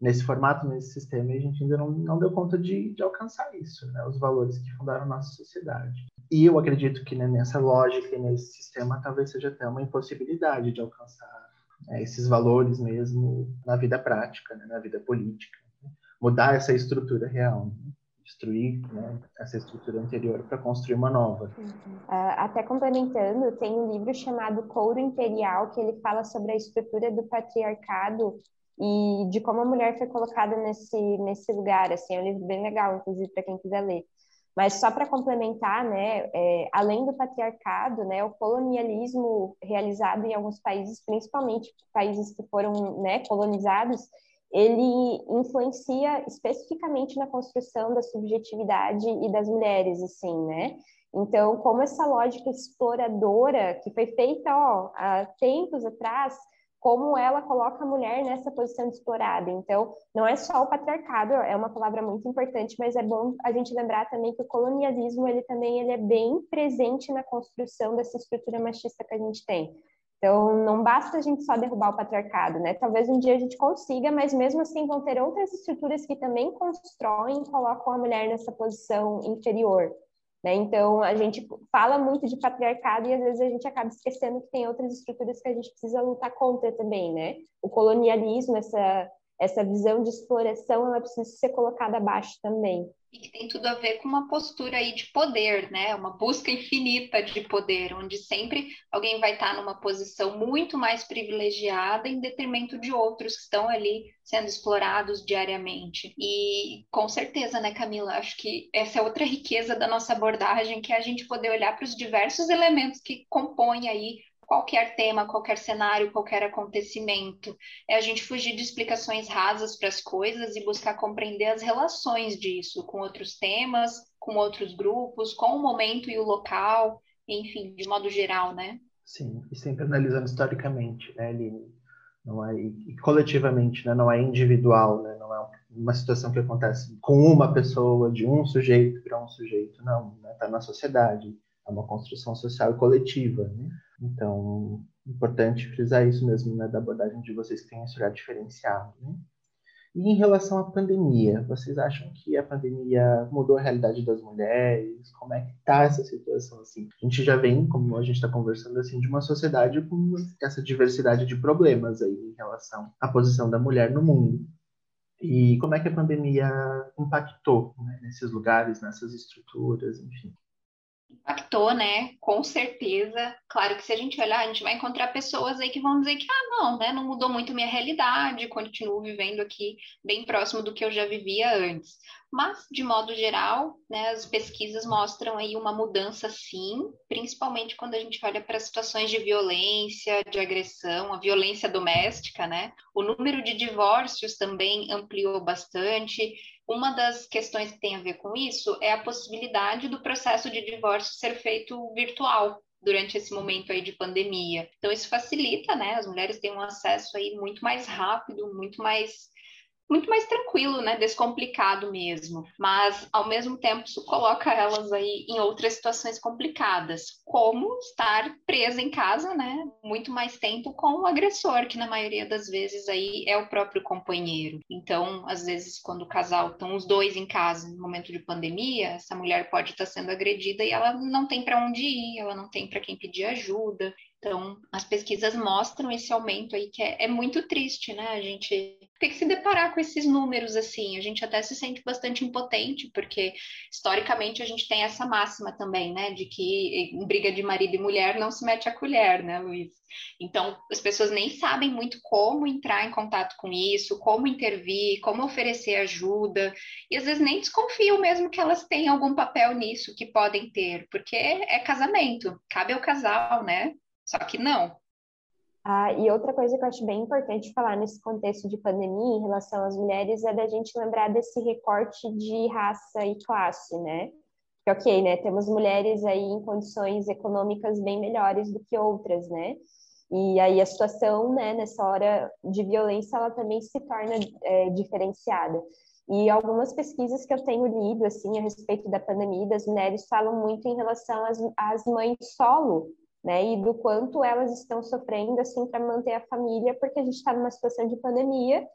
nesse formato, nesse sistema, e a gente ainda não, não deu conta de, de alcançar isso, né? os valores que fundaram nossa sociedade. E eu acredito que né, nessa lógica e nesse sistema talvez seja até uma impossibilidade de alcançar né, esses valores mesmo na vida prática, né, na vida política. Né? Mudar essa estrutura real. Né? Destruir né, essa estrutura anterior para construir uma nova. Uhum. Uh, até complementando, tem um livro chamado Couro Imperial que ele fala sobre a estrutura do patriarcado e de como a mulher foi colocada nesse, nesse lugar. Assim, é um livro bem legal, inclusive, para quem quiser ler. Mas só para complementar, né, é, além do patriarcado, né, o colonialismo realizado em alguns países, principalmente países que foram né, colonizados, ele influencia especificamente na construção da subjetividade e das mulheres, assim, né? Então, como essa lógica exploradora que foi feita ó, há tempos atrás como ela coloca a mulher nessa posição de explorada. Então, não é só o patriarcado, é uma palavra muito importante, mas é bom a gente lembrar também que o colonialismo, ele também ele é bem presente na construção dessa estrutura machista que a gente tem. Então, não basta a gente só derrubar o patriarcado, né? Talvez um dia a gente consiga, mas mesmo assim vão ter outras estruturas que também constroem e colocam a mulher nessa posição inferior. Né? Então, a gente fala muito de patriarcado e às vezes a gente acaba esquecendo que tem outras estruturas que a gente precisa lutar contra também, né? O colonialismo, essa, essa visão de exploração, ela precisa ser colocada abaixo também e que tem tudo a ver com uma postura aí de poder, né? Uma busca infinita de poder, onde sempre alguém vai estar numa posição muito mais privilegiada em detrimento de outros que estão ali sendo explorados diariamente. E com certeza, né, Camila, acho que essa é outra riqueza da nossa abordagem, que é a gente poder olhar para os diversos elementos que compõem aí qualquer tema, qualquer cenário, qualquer acontecimento. É a gente fugir de explicações rasas para as coisas e buscar compreender as relações disso com outros temas, com outros grupos, com o momento e o local, enfim, de modo geral, né? Sim, e sempre analisando historicamente, né, Aline? Não é, e coletivamente, né? não é individual, né? não é uma situação que acontece com uma pessoa, de um sujeito para um sujeito, não, está né? Tá na sociedade, é uma construção social e coletiva. Né? Então, importante frisar isso mesmo, né, da abordagem de vocês que têm esse olhar diferenciado. Né? E em relação à pandemia, vocês acham que a pandemia mudou a realidade das mulheres? Como é que está essa situação assim? A gente já vem, como a gente está conversando assim, de uma sociedade com essa diversidade de problemas aí em relação à posição da mulher no mundo. E como é que a pandemia impactou né, nesses lugares, nessas estruturas, enfim? Impactou, né? Com certeza. Claro que se a gente olhar, a gente vai encontrar pessoas aí que vão dizer que, ah, não, né? Não mudou muito minha realidade, continuo vivendo aqui bem próximo do que eu já vivia antes. Mas, de modo geral, né, as pesquisas mostram aí uma mudança sim, principalmente quando a gente olha para situações de violência, de agressão, a violência doméstica, né? O número de divórcios também ampliou bastante. Uma das questões que tem a ver com isso é a possibilidade do processo de divórcio ser feito virtual durante esse momento aí de pandemia. Então isso facilita, né? As mulheres têm um acesso aí muito mais rápido, muito mais muito mais tranquilo, né? Descomplicado mesmo. Mas, ao mesmo tempo, isso coloca elas aí em outras situações complicadas, como estar presa em casa, né? Muito mais tempo com o agressor, que na maioria das vezes aí é o próprio companheiro. Então, às vezes, quando o casal estão os dois em casa no momento de pandemia, essa mulher pode estar sendo agredida e ela não tem para onde ir, ela não tem para quem pedir ajuda. Então, as pesquisas mostram esse aumento aí que é, é, muito triste, né? A gente tem que se deparar com esses números assim. A gente até se sente bastante impotente, porque historicamente a gente tem essa máxima também, né? De que em briga de marido e mulher não se mete a colher, né, Luiz? Então, as pessoas nem sabem muito como entrar em contato com isso, como intervir, como oferecer ajuda, e às vezes nem desconfiam mesmo que elas têm algum papel nisso que podem ter, porque é casamento, cabe ao casal, né? Só que não. Ah, e outra coisa que eu acho bem importante falar nesse contexto de pandemia em relação às mulheres é da gente lembrar desse recorte de raça e classe, né? Que ok, né? Temos mulheres aí em condições econômicas bem melhores do que outras, né? E aí a situação, né, nessa hora de violência, ela também se torna é, diferenciada. E algumas pesquisas que eu tenho lido, assim, a respeito da pandemia das mulheres falam muito em relação às, às mães solo, né? E do quanto elas estão sofrendo assim para manter a família, porque a gente está numa situação de pandemia.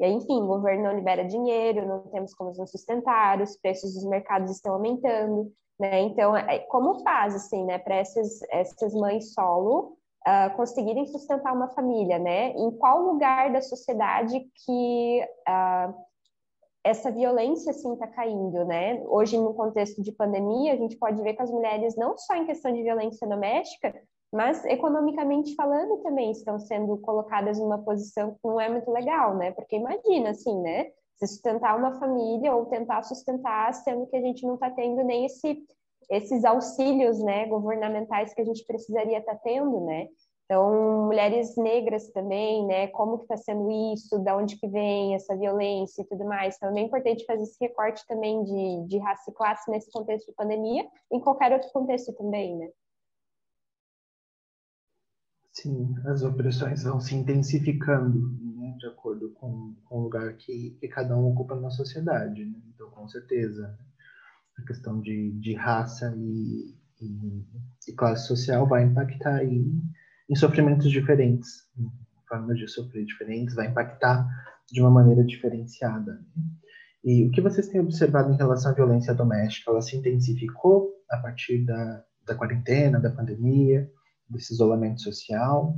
E aí, enfim, o governo não libera dinheiro, não temos como nos sustentar, os preços dos mercados estão aumentando, né? Então, é, como faz assim, né, para essas essas mães solo uh, conseguirem sustentar uma família, né? Em qual lugar da sociedade que uh, essa violência assim está caindo, né? Hoje no contexto de pandemia, a gente pode ver que as mulheres não só em questão de violência doméstica, mas economicamente falando também estão sendo colocadas numa posição que não é muito legal, né? Porque imagina assim, né? Se sustentar uma família ou tentar sustentar, sendo que a gente não está tendo nem esse, esses auxílios, né, governamentais que a gente precisaria estar tá tendo, né? Então, mulheres negras também, né? Como que está sendo isso? Da onde que vem essa violência e tudo mais? Então, é bem importante fazer esse recorte também de, de raça e classe nesse contexto de pandemia, em qualquer outro contexto também, né? Sim, as opressões vão se intensificando né, de acordo com, com o lugar que, que cada um ocupa na sociedade. Né? Então, com certeza, a questão de, de raça e, e, e classe social vai impactar aí em sofrimentos diferentes, formas de sofrer diferentes, vai impactar de uma maneira diferenciada. E o que vocês têm observado em relação à violência doméstica? Ela se intensificou a partir da, da quarentena, da pandemia, desse isolamento social?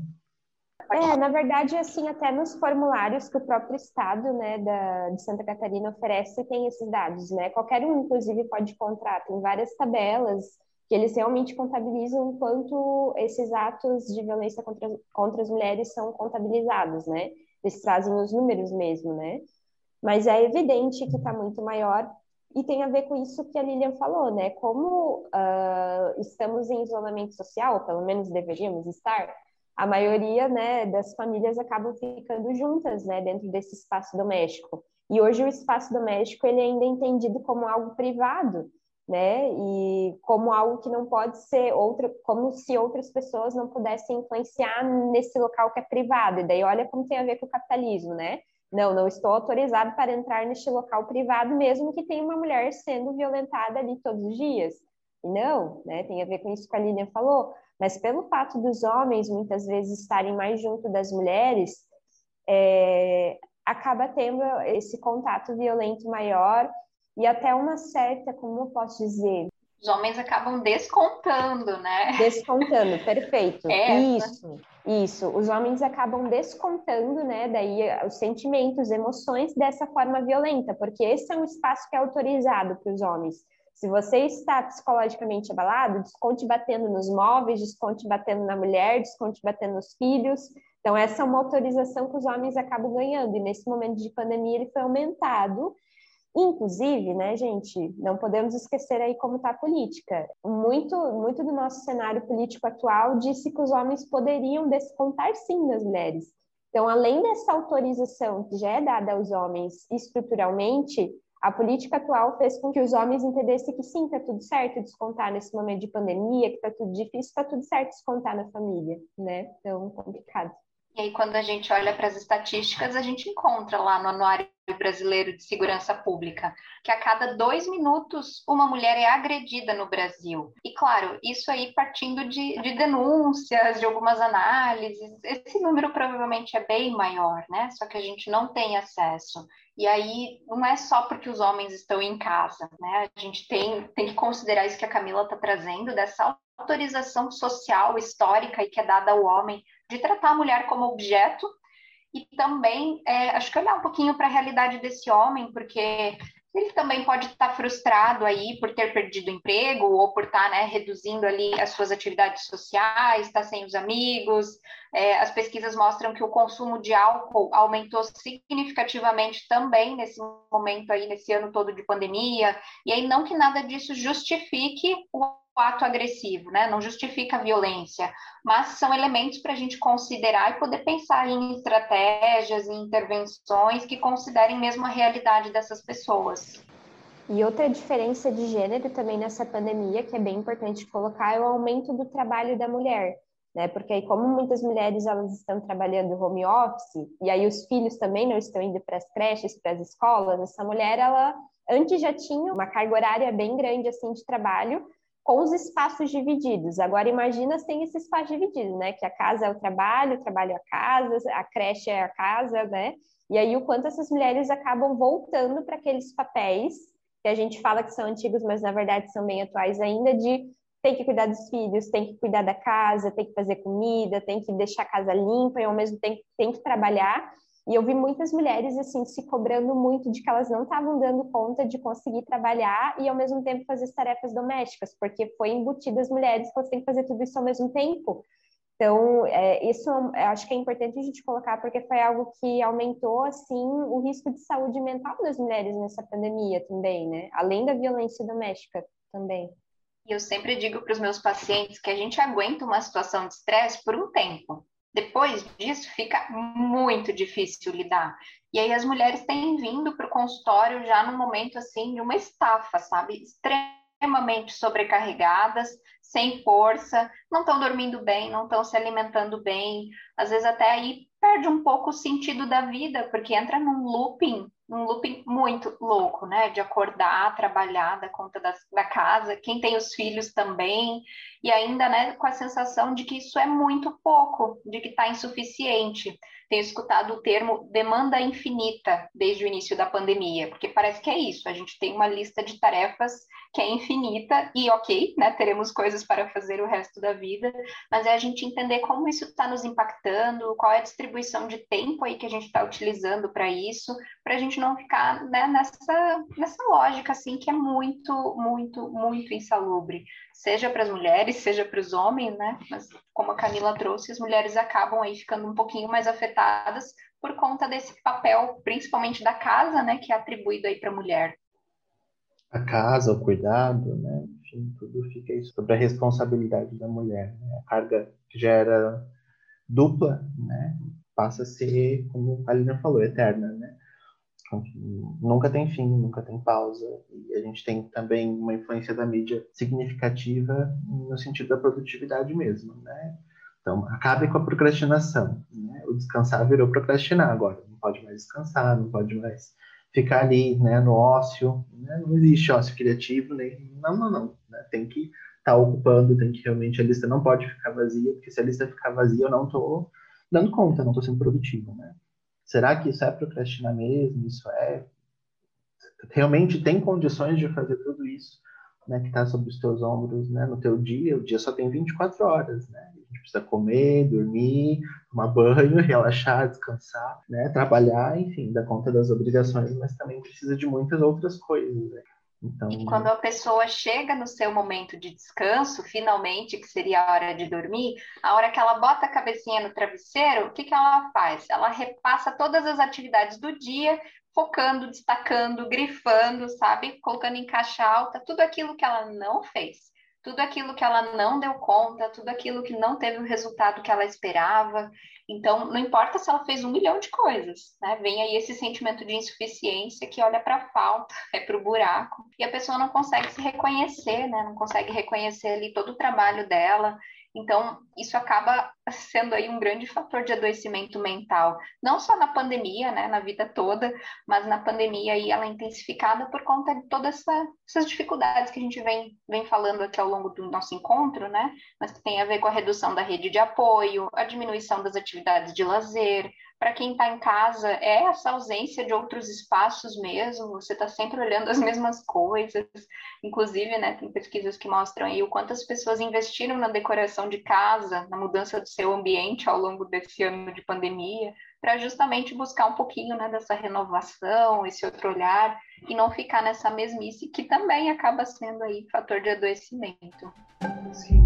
É, na verdade, assim, até nos formulários que o próprio Estado, né, da, de Santa Catarina oferece, tem esses dados, né? Qualquer um, inclusive, pode encontrar. Tem várias tabelas eles realmente contabilizam quanto esses atos de violência contra, contra as mulheres são contabilizados, né? Eles trazem os números mesmo, né? Mas é evidente que está muito maior e tem a ver com isso que a Lilian falou, né? Como uh, estamos em isolamento social, pelo menos deveríamos estar, a maioria né, das famílias acabam ficando juntas né, dentro desse espaço doméstico. E hoje o espaço doméstico ele ainda é entendido como algo privado, né? E como algo que não pode ser outra, como se outras pessoas não pudessem influenciar nesse local que é privado. E daí olha como tem a ver com o capitalismo, né? Não, não estou autorizado para entrar neste local privado, mesmo que tenha uma mulher sendo violentada ali todos os dias. E não, né? Tem a ver com isso que a Lilian falou. Mas pelo fato dos homens muitas vezes estarem mais junto das mulheres, é, acaba tendo esse contato violento maior e até uma certa, como eu posso dizer? Os homens acabam descontando, né? Descontando, *laughs* perfeito. É, isso, isso. Os homens acabam descontando, né? Daí os sentimentos, emoções dessa forma violenta, porque esse é um espaço que é autorizado para os homens. Se você está psicologicamente abalado, desconte batendo nos móveis, desconte batendo na mulher, desconte batendo nos filhos. Então, essa é uma autorização que os homens acabam ganhando. E nesse momento de pandemia, ele foi aumentado Inclusive, né, gente, não podemos esquecer aí como está a política. Muito, muito do nosso cenário político atual disse que os homens poderiam descontar sim das mulheres. Então, além dessa autorização que já é dada aos homens estruturalmente, a política atual fez com que os homens entendessem que sim, está tudo certo descontar nesse momento de pandemia, que está tudo difícil, está tudo certo descontar na família, né? Então, complicado. E aí, quando a gente olha para as estatísticas, a gente encontra lá no Anuário Brasileiro de Segurança Pública que a cada dois minutos uma mulher é agredida no Brasil. E, claro, isso aí partindo de, de denúncias, de algumas análises, esse número provavelmente é bem maior, né? Só que a gente não tem acesso. E aí, não é só porque os homens estão em casa, né? A gente tem, tem que considerar isso que a Camila está trazendo, dessa autorização social, histórica e que é dada ao homem de tratar a mulher como objeto e também é, acho que olhar um pouquinho para a realidade desse homem, porque ele também pode estar frustrado aí por ter perdido o emprego ou por estar né, reduzindo ali as suas atividades sociais, estar sem os amigos. É, as pesquisas mostram que o consumo de álcool aumentou significativamente também nesse momento aí, nesse ano todo de pandemia. E aí não que nada disso justifique o ato agressivo, né? Não justifica a violência, mas são elementos para a gente considerar e poder pensar em estratégias e intervenções que considerem mesmo a realidade dessas pessoas. E outra diferença de gênero também nessa pandemia, que é bem importante colocar, é o aumento do trabalho da mulher, né? Porque aí, como muitas mulheres elas estão trabalhando home office, e aí os filhos também não estão indo para as creches, para as escolas, essa mulher, ela antes já tinha uma carga horária bem grande assim de trabalho, com os espaços divididos. Agora imagina sem esse espaço dividido, né? Que a casa é o trabalho, o trabalho é a casa, a creche é a casa, né? E aí o quanto essas mulheres acabam voltando para aqueles papéis que a gente fala que são antigos, mas na verdade são bem atuais ainda, de tem que cuidar dos filhos, tem que cuidar da casa, tem que fazer comida, tem que deixar a casa limpa e ao mesmo tempo tem que trabalhar. E eu vi muitas mulheres assim se cobrando muito de que elas não estavam dando conta de conseguir trabalhar e ao mesmo tempo fazer as tarefas domésticas, porque foi embutido as mulheres que elas têm que fazer tudo isso ao mesmo tempo. Então, é, isso eu acho que é importante a gente colocar, porque foi algo que aumentou, assim, o risco de saúde mental das mulheres nessa pandemia também, né? Além da violência doméstica também. E eu sempre digo para os meus pacientes que a gente aguenta uma situação de estresse por um tempo. Depois disso, fica muito difícil lidar. E aí as mulheres têm vindo para o consultório já no momento assim de uma estafa, sabe? Extremamente sobrecarregadas, sem força, não estão dormindo bem, não estão se alimentando bem, às vezes até aí perde um pouco o sentido da vida, porque entra num looping, num looping muito louco, né? De acordar, trabalhar, dar conta das, da casa, quem tem os filhos também, e ainda né, com a sensação de que isso é muito pouco, de que está insuficiente. Tenho escutado o termo demanda infinita desde o início da pandemia, porque parece que é isso, a gente tem uma lista de tarefas que é infinita e ok, né, teremos coisas para fazer o resto da vida, mas é a gente entender como isso está nos impactando, qual é a distribuição de tempo aí que a gente está utilizando para isso, para a gente não ficar né, nessa, nessa lógica assim que é muito, muito, muito insalubre seja para as mulheres, seja para os homens, né? Mas como a Camila trouxe, as mulheres acabam aí ficando um pouquinho mais afetadas por conta desse papel, principalmente da casa, né, que é atribuído aí para a mulher. A casa, o cuidado, né? Enfim, tudo fica aí sobre a responsabilidade da mulher. Né? A carga que já era dupla, né? Passa a ser, como a Lina falou, eterna, né? Nunca tem fim, nunca tem pausa. E a gente tem também uma influência da mídia significativa no sentido da produtividade mesmo, né? Então, acabe com a procrastinação. Né? O descansar virou procrastinar agora. Não pode mais descansar, não pode mais ficar ali, né, no ócio. Né? Não existe ócio criativo, nem... não, não, não. Né? Tem que estar tá ocupando, tem que realmente a lista não pode ficar vazia, porque se a lista ficar vazia, eu não estou dando conta, não estou sendo produtivo, né? Será que isso é procrastinar mesmo? Isso é. Realmente tem condições de fazer tudo isso né, que está sobre os teus ombros né, no teu dia? O dia só tem 24 horas, né? A gente precisa comer, dormir, tomar banho, *laughs* relaxar, descansar, né, trabalhar, enfim, dar conta das obrigações, mas também precisa de muitas outras coisas. Né? Então... E quando a pessoa chega no seu momento de descanso, finalmente, que seria a hora de dormir, a hora que ela bota a cabecinha no travesseiro, o que, que ela faz? Ela repassa todas as atividades do dia, focando, destacando, grifando, sabe? Colocando em caixa alta tudo aquilo que ela não fez tudo aquilo que ela não deu conta, tudo aquilo que não teve o resultado que ela esperava. Então, não importa se ela fez um milhão de coisas, né? Vem aí esse sentimento de insuficiência que olha para a falta, *laughs* é para o buraco, e a pessoa não consegue se reconhecer, né? Não consegue reconhecer ali todo o trabalho dela, então, isso acaba sendo aí um grande fator de adoecimento mental, não só na pandemia, né, na vida toda, mas na pandemia aí ela é intensificada por conta de todas essa, essas dificuldades que a gente vem, vem falando aqui ao longo do nosso encontro, né, mas que tem a ver com a redução da rede de apoio, a diminuição das atividades de lazer, para quem está em casa, é essa ausência de outros espaços mesmo, você está sempre olhando as *laughs* mesmas coisas. Inclusive, né, tem pesquisas que mostram aí o quanto as pessoas investiram na decoração de casa, na mudança do seu ambiente ao longo desse ano de pandemia, para justamente buscar um pouquinho né, dessa renovação, esse outro olhar, e não ficar nessa mesmice que também acaba sendo aí fator de adoecimento. Sim.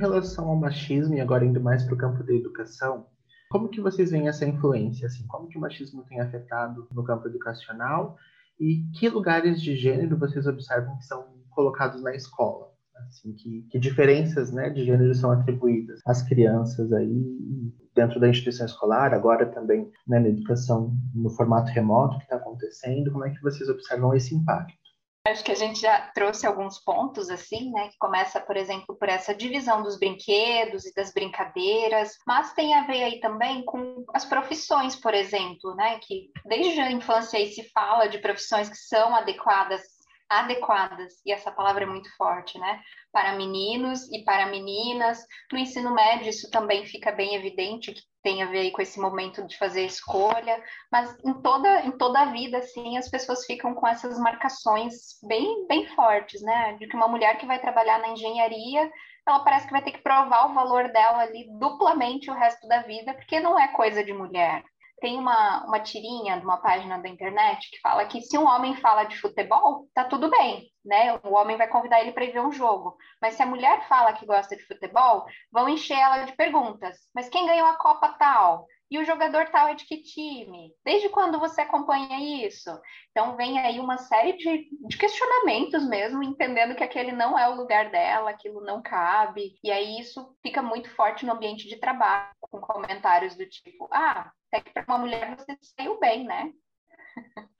relação ao machismo, e agora indo mais para o campo da educação, como que vocês veem essa influência? Assim, como que o machismo tem afetado no campo educacional e que lugares de gênero vocês observam que são colocados na escola? Assim, que, que diferenças né, de gênero são atribuídas às crianças aí dentro da instituição escolar, agora também né, na educação no formato remoto que está acontecendo, como é que vocês observam esse impacto? Acho que a gente já trouxe alguns pontos assim, né? Que começa, por exemplo, por essa divisão dos brinquedos e das brincadeiras, mas tem a ver aí também com as profissões, por exemplo, né? Que desde a infância aí se fala de profissões que são adequadas adequadas, e essa palavra é muito forte, né? Para meninos e para meninas. No ensino médio, isso também fica bem evidente que tem a ver com esse momento de fazer escolha, mas em toda, em toda a vida, assim, as pessoas ficam com essas marcações bem, bem fortes, né? De que uma mulher que vai trabalhar na engenharia, ela parece que vai ter que provar o valor dela ali duplamente o resto da vida, porque não é coisa de mulher tem uma, uma tirinha de uma página da internet que fala que se um homem fala de futebol, tá tudo bem, né? O homem vai convidar ele para ir ver um jogo. Mas se a mulher fala que gosta de futebol, vão encher ela de perguntas. Mas quem ganhou a Copa tal? E o jogador tal é de que time? Desde quando você acompanha isso? Então vem aí uma série de, de, questionamentos mesmo, entendendo que aquele não é o lugar dela, aquilo não cabe. E aí isso fica muito forte no ambiente de trabalho, com comentários do tipo, ah, até que para uma mulher você saiu bem, né? *laughs*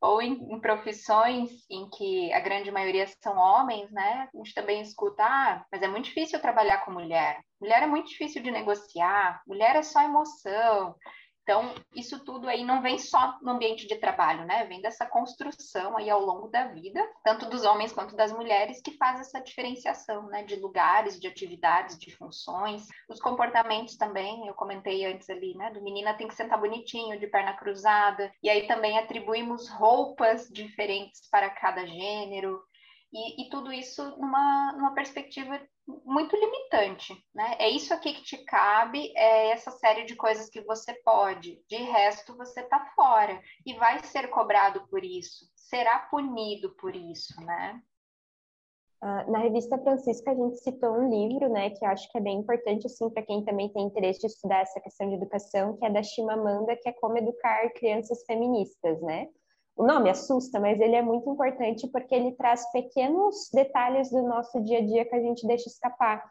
ou em, em, profissões em que a grande maioria são homens, né? A gente também escuta, ah, mas é muito difícil trabalhar com mulher. Mulher é muito difícil de negociar, mulher é só emoção. Então, isso tudo aí não vem só no ambiente de trabalho, né? Vem dessa construção aí ao longo da vida, tanto dos homens quanto das mulheres, que faz essa diferenciação, né? De lugares, de atividades, de funções. Os comportamentos também, eu comentei antes ali, né? Do menina tem que sentar bonitinho, de perna cruzada. E aí também atribuímos roupas diferentes para cada gênero. E, e, tudo isso numa, numa perspectiva muito limitante, né? É isso aqui que te cabe, é essa série de coisas que você pode. De resto, você tá fora e vai ser cobrado por isso, será punido por isso, né? Uh, na revista Francisca a gente citou um livro, né, que eu acho que é bem importante assim para quem também tem interesse de estudar essa questão de educação, que é da Chimamanda, que é como educar crianças feministas, né? O nome assusta, mas ele é muito importante porque ele traz pequenos detalhes do nosso dia a dia que a gente deixa escapar.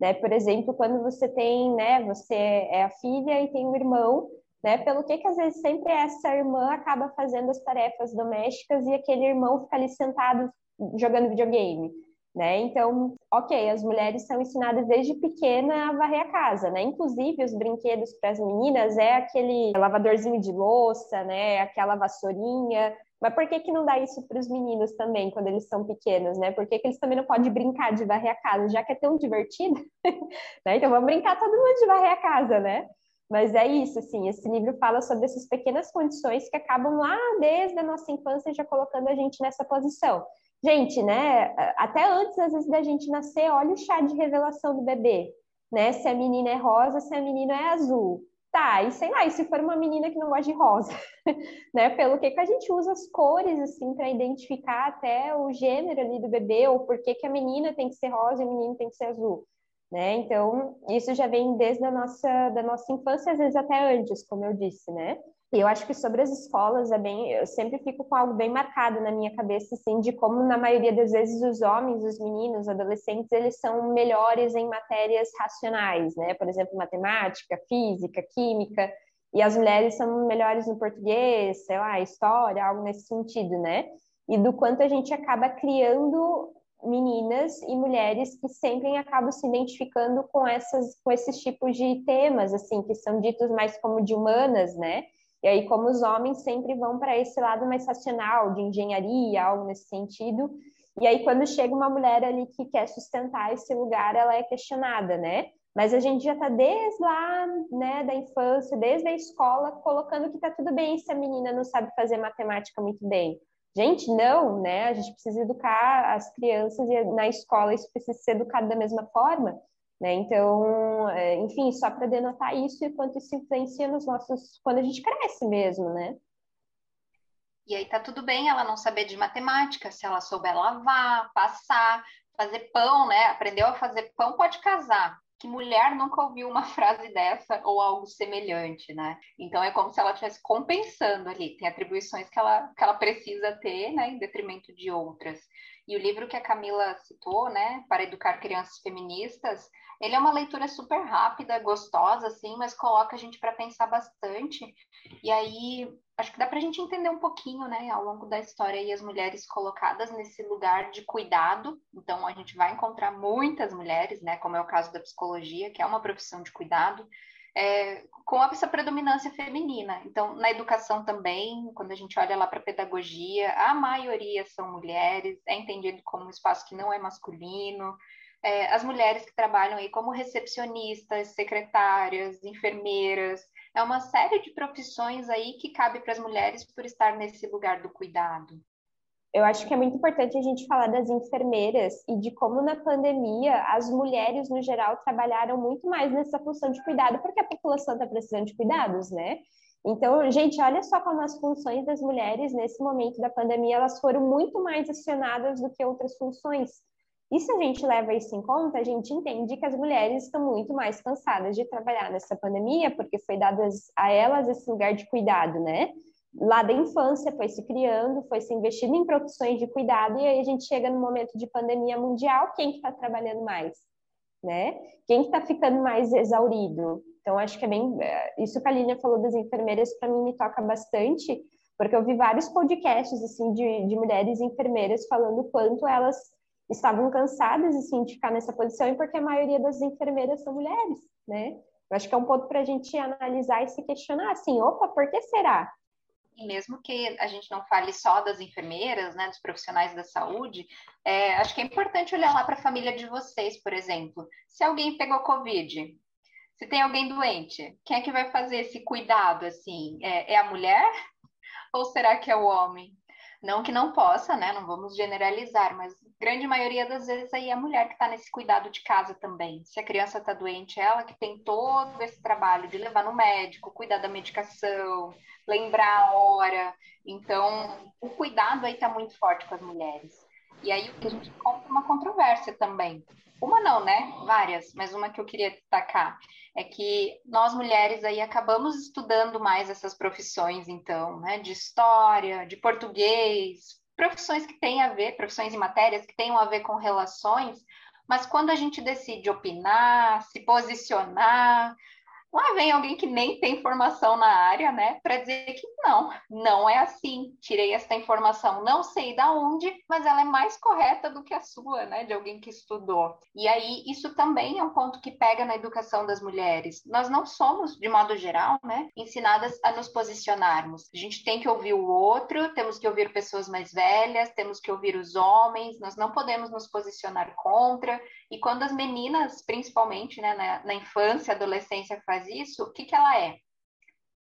Né? Por exemplo, quando você tem, né, você é a filha e tem um irmão, né? Pelo que que às vezes sempre essa irmã acaba fazendo as tarefas domésticas e aquele irmão fica ali sentado jogando videogame? Né? Então, ok, as mulheres são ensinadas desde pequena a varrer a casa, né? Inclusive, os brinquedos para as meninas é aquele lavadorzinho de louça, né? Aquela vassourinha. Mas por que, que não dá isso para os meninos também, quando eles são pequenos, né? Por que, que eles também não podem brincar de varrer a casa, já que é tão divertido? *laughs* né? Então, vamos brincar todo mundo de varrer a casa, né? Mas é isso, assim, esse livro fala sobre essas pequenas condições que acabam lá desde a nossa infância já colocando a gente nessa posição. Gente, né? Até antes, às vezes, da gente nascer, olha o chá de revelação do bebê, né? Se a menina é rosa, se a menina é azul. Tá, e sei lá, e se for uma menina que não gosta de rosa, *laughs* né? Pelo que, que a gente usa as cores, assim, para identificar até o gênero ali do bebê, ou por que, que a menina tem que ser rosa e o menino tem que ser azul, né? Então, isso já vem desde a nossa, da nossa infância, às vezes até antes, como eu disse, né? E eu acho que sobre as escolas é bem, eu sempre fico com algo bem marcado na minha cabeça, assim, de como na maioria das vezes os homens, os meninos, os adolescentes, eles são melhores em matérias racionais, né? Por exemplo, matemática, física, química, e as mulheres são melhores no português, sei lá, história, algo nesse sentido, né? E do quanto a gente acaba criando meninas e mulheres que sempre acabam se identificando com essas com esses tipos de temas assim que são ditos mais como de humanas, né? E aí, como os homens sempre vão para esse lado mais racional, de engenharia, algo nesse sentido. E aí, quando chega uma mulher ali que quer sustentar esse lugar, ela é questionada, né? Mas a gente já está desde lá, né, da infância, desde a escola, colocando que está tudo bem se a menina não sabe fazer matemática muito bem. Gente, não, né? A gente precisa educar as crianças e na escola isso precisa ser educado da mesma forma. Né? Então, é, enfim, só para denotar isso e quanto isso influencia nos nossos. quando a gente cresce mesmo, né? E aí tá tudo bem ela não saber de matemática, se ela souber lavar, passar, fazer pão, né? Aprendeu a fazer pão, pode casar. Que mulher nunca ouviu uma *laughs* frase dessa ou algo semelhante, né? Então é como se ela estivesse compensando ali. Tem atribuições que ela, que ela precisa ter, né? Em detrimento de outras. E o livro que a Camila citou, né? Para educar crianças feministas, ele é uma leitura super rápida, gostosa, assim, mas coloca a gente para pensar bastante. E aí, acho que dá para a gente entender um pouquinho, né, ao longo da história, e as mulheres colocadas nesse lugar de cuidado. Então, a gente vai encontrar muitas mulheres, né, como é o caso da psicologia, que é uma profissão de cuidado, é, com essa predominância feminina. Então, na educação também, quando a gente olha lá para a pedagogia, a maioria são mulheres, é entendido como um espaço que não é masculino é, as mulheres que trabalham aí como recepcionistas, secretárias, enfermeiras, é uma série de profissões aí que cabe para as mulheres por estar nesse lugar do cuidado. Eu acho que é muito importante a gente falar das enfermeiras e de como na pandemia as mulheres no geral trabalharam muito mais nessa função de cuidado, porque a população está precisando de cuidados, né? Então, gente, olha só como as funções das mulheres nesse momento da pandemia elas foram muito mais acionadas do que outras funções. E se a gente leva isso em conta, a gente entende que as mulheres estão muito mais cansadas de trabalhar nessa pandemia, porque foi dado a elas esse lugar de cuidado, né? Lá da infância foi se criando, foi se investindo em profissões de cuidado, e aí a gente chega no momento de pandemia mundial, quem está trabalhando mais? Né? Quem está ficando mais exaurido? Então, acho que é bem. É, isso que a Línia falou das enfermeiras, para mim, me toca bastante, porque eu vi vários podcasts, assim, de, de mulheres enfermeiras falando quanto elas estavam cansadas, assim, de ficar nessa posição, e porque a maioria das enfermeiras são mulheres, né? Eu acho que é um ponto para a gente analisar e se questionar, assim, opa, por que será? E mesmo que a gente não fale só das enfermeiras, né, dos profissionais da saúde, é, acho que é importante olhar lá para a família de vocês, por exemplo. Se alguém pegou Covid, se tem alguém doente, quem é que vai fazer esse cuidado, assim? É, é a mulher ou será que é o homem? Não que não possa, né? Não vamos generalizar, mas grande maioria das vezes aí é a mulher que está nesse cuidado de casa também. Se a criança está doente, ela que tem todo esse trabalho de levar no médico, cuidar da medicação, lembrar a hora. Então, o cuidado aí está muito forte com as mulheres. E aí a gente encontra uma controvérsia também. Uma não, né? Várias, mas uma que eu queria destacar é que nós mulheres aí acabamos estudando mais essas profissões, então, né? De história, de português, profissões que têm a ver, profissões e matérias que tenham a ver com relações, mas quando a gente decide opinar, se posicionar, Lá vem alguém que nem tem formação na área, né, para dizer que não, não é assim. Tirei essa informação, não sei da onde, mas ela é mais correta do que a sua, né, de alguém que estudou. E aí isso também é um ponto que pega na educação das mulheres. Nós não somos, de modo geral, né, ensinadas a nos posicionarmos. A gente tem que ouvir o outro, temos que ouvir pessoas mais velhas, temos que ouvir os homens. Nós não podemos nos posicionar contra. E quando as meninas, principalmente, né, na, na infância, adolescência, faz isso, o que, que ela é?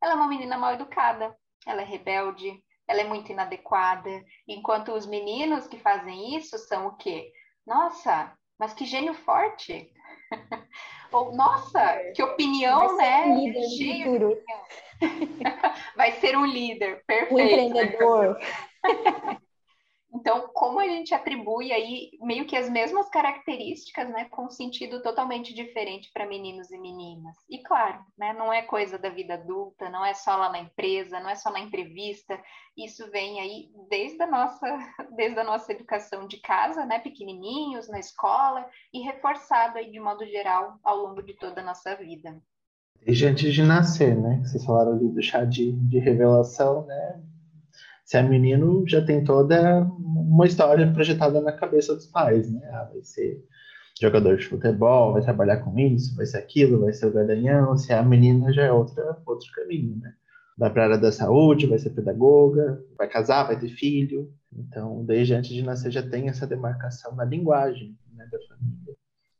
Ela é uma menina mal educada, ela é rebelde, ela é muito inadequada. Enquanto os meninos que fazem isso são o quê? Nossa, mas que gênio forte! *laughs* Ou, nossa, que opinião, Vai né? Um líder Cheio *laughs* Vai ser um líder, perfeito. Um empreendedor. *laughs* Então, como a gente atribui aí meio que as mesmas características, né, com um sentido totalmente diferente para meninos e meninas. E claro, né, não é coisa da vida adulta, não é só lá na empresa, não é só na entrevista. Isso vem aí desde a nossa, *laughs* desde a nossa educação de casa, né, pequenininhos na escola e reforçado aí de modo geral ao longo de toda a nossa vida. Desde antes de nascer, né? Vocês falaram ali do chá de, de revelação, né? Se é menino, já tem toda uma história projetada na cabeça dos pais, né? Ah, vai ser jogador de futebol, vai trabalhar com isso, vai ser aquilo, vai ser o garanhão. Se é a menina, já é outra, outro caminho, né? Vai para a área da saúde, vai ser pedagoga, vai casar, vai ter filho. Então, desde antes de nascer já tem essa demarcação na linguagem né, da família.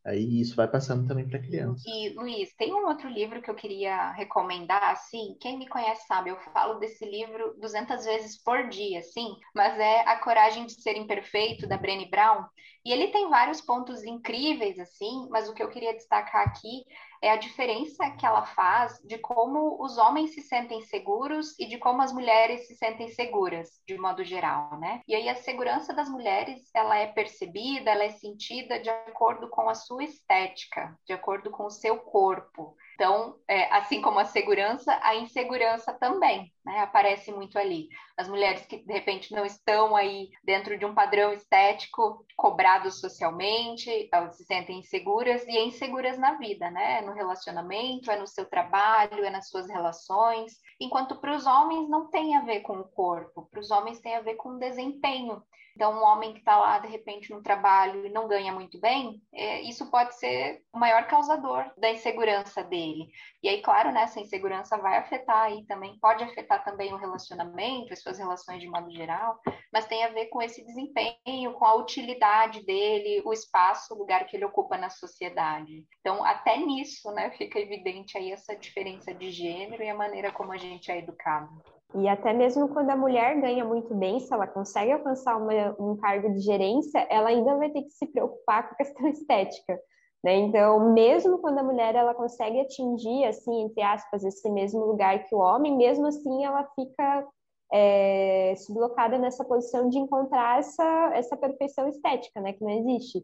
Aí isso vai passando também para criança. E, Luiz, tem um outro livro que eu queria recomendar, assim, quem me conhece sabe, eu falo desse livro 200 vezes por dia, sim, mas é A Coragem de Ser Imperfeito, da Brené Brown, e ele tem vários pontos incríveis, assim, mas o que eu queria destacar aqui é a diferença que ela faz de como os homens se sentem seguros e de como as mulheres se sentem seguras, de modo geral, né? E aí a segurança das mulheres, ela é percebida, ela é sentida de acordo com a sua estética, de acordo com o seu corpo. Então, é, assim como a segurança, a insegurança também né, aparece muito ali. As mulheres que de repente não estão aí dentro de um padrão estético cobrado socialmente, elas se sentem inseguras e inseguras na vida, né? No relacionamento, é no seu trabalho, é nas suas relações. Enquanto para os homens não tem a ver com o corpo, para os homens tem a ver com o desempenho. Então, um homem que está lá, de repente, no trabalho e não ganha muito bem, é, isso pode ser o maior causador da insegurança dele. E aí, claro, né, essa insegurança vai afetar aí também, pode afetar também o relacionamento, as suas relações de modo geral, mas tem a ver com esse desempenho, com a utilidade dele, o espaço, o lugar que ele ocupa na sociedade. Então, até nisso, né, fica evidente aí essa diferença de gênero e a maneira como a gente é educado. E até mesmo quando a mulher ganha muito bem, se ela consegue alcançar uma, um cargo de gerência, ela ainda vai ter que se preocupar com a *laughs* questão estética. Né? Então, mesmo quando a mulher ela consegue atingir, assim, entre aspas, esse mesmo lugar que o homem, mesmo assim ela fica é, sublocada nessa posição de encontrar essa, essa perfeição estética, né? Que não existe.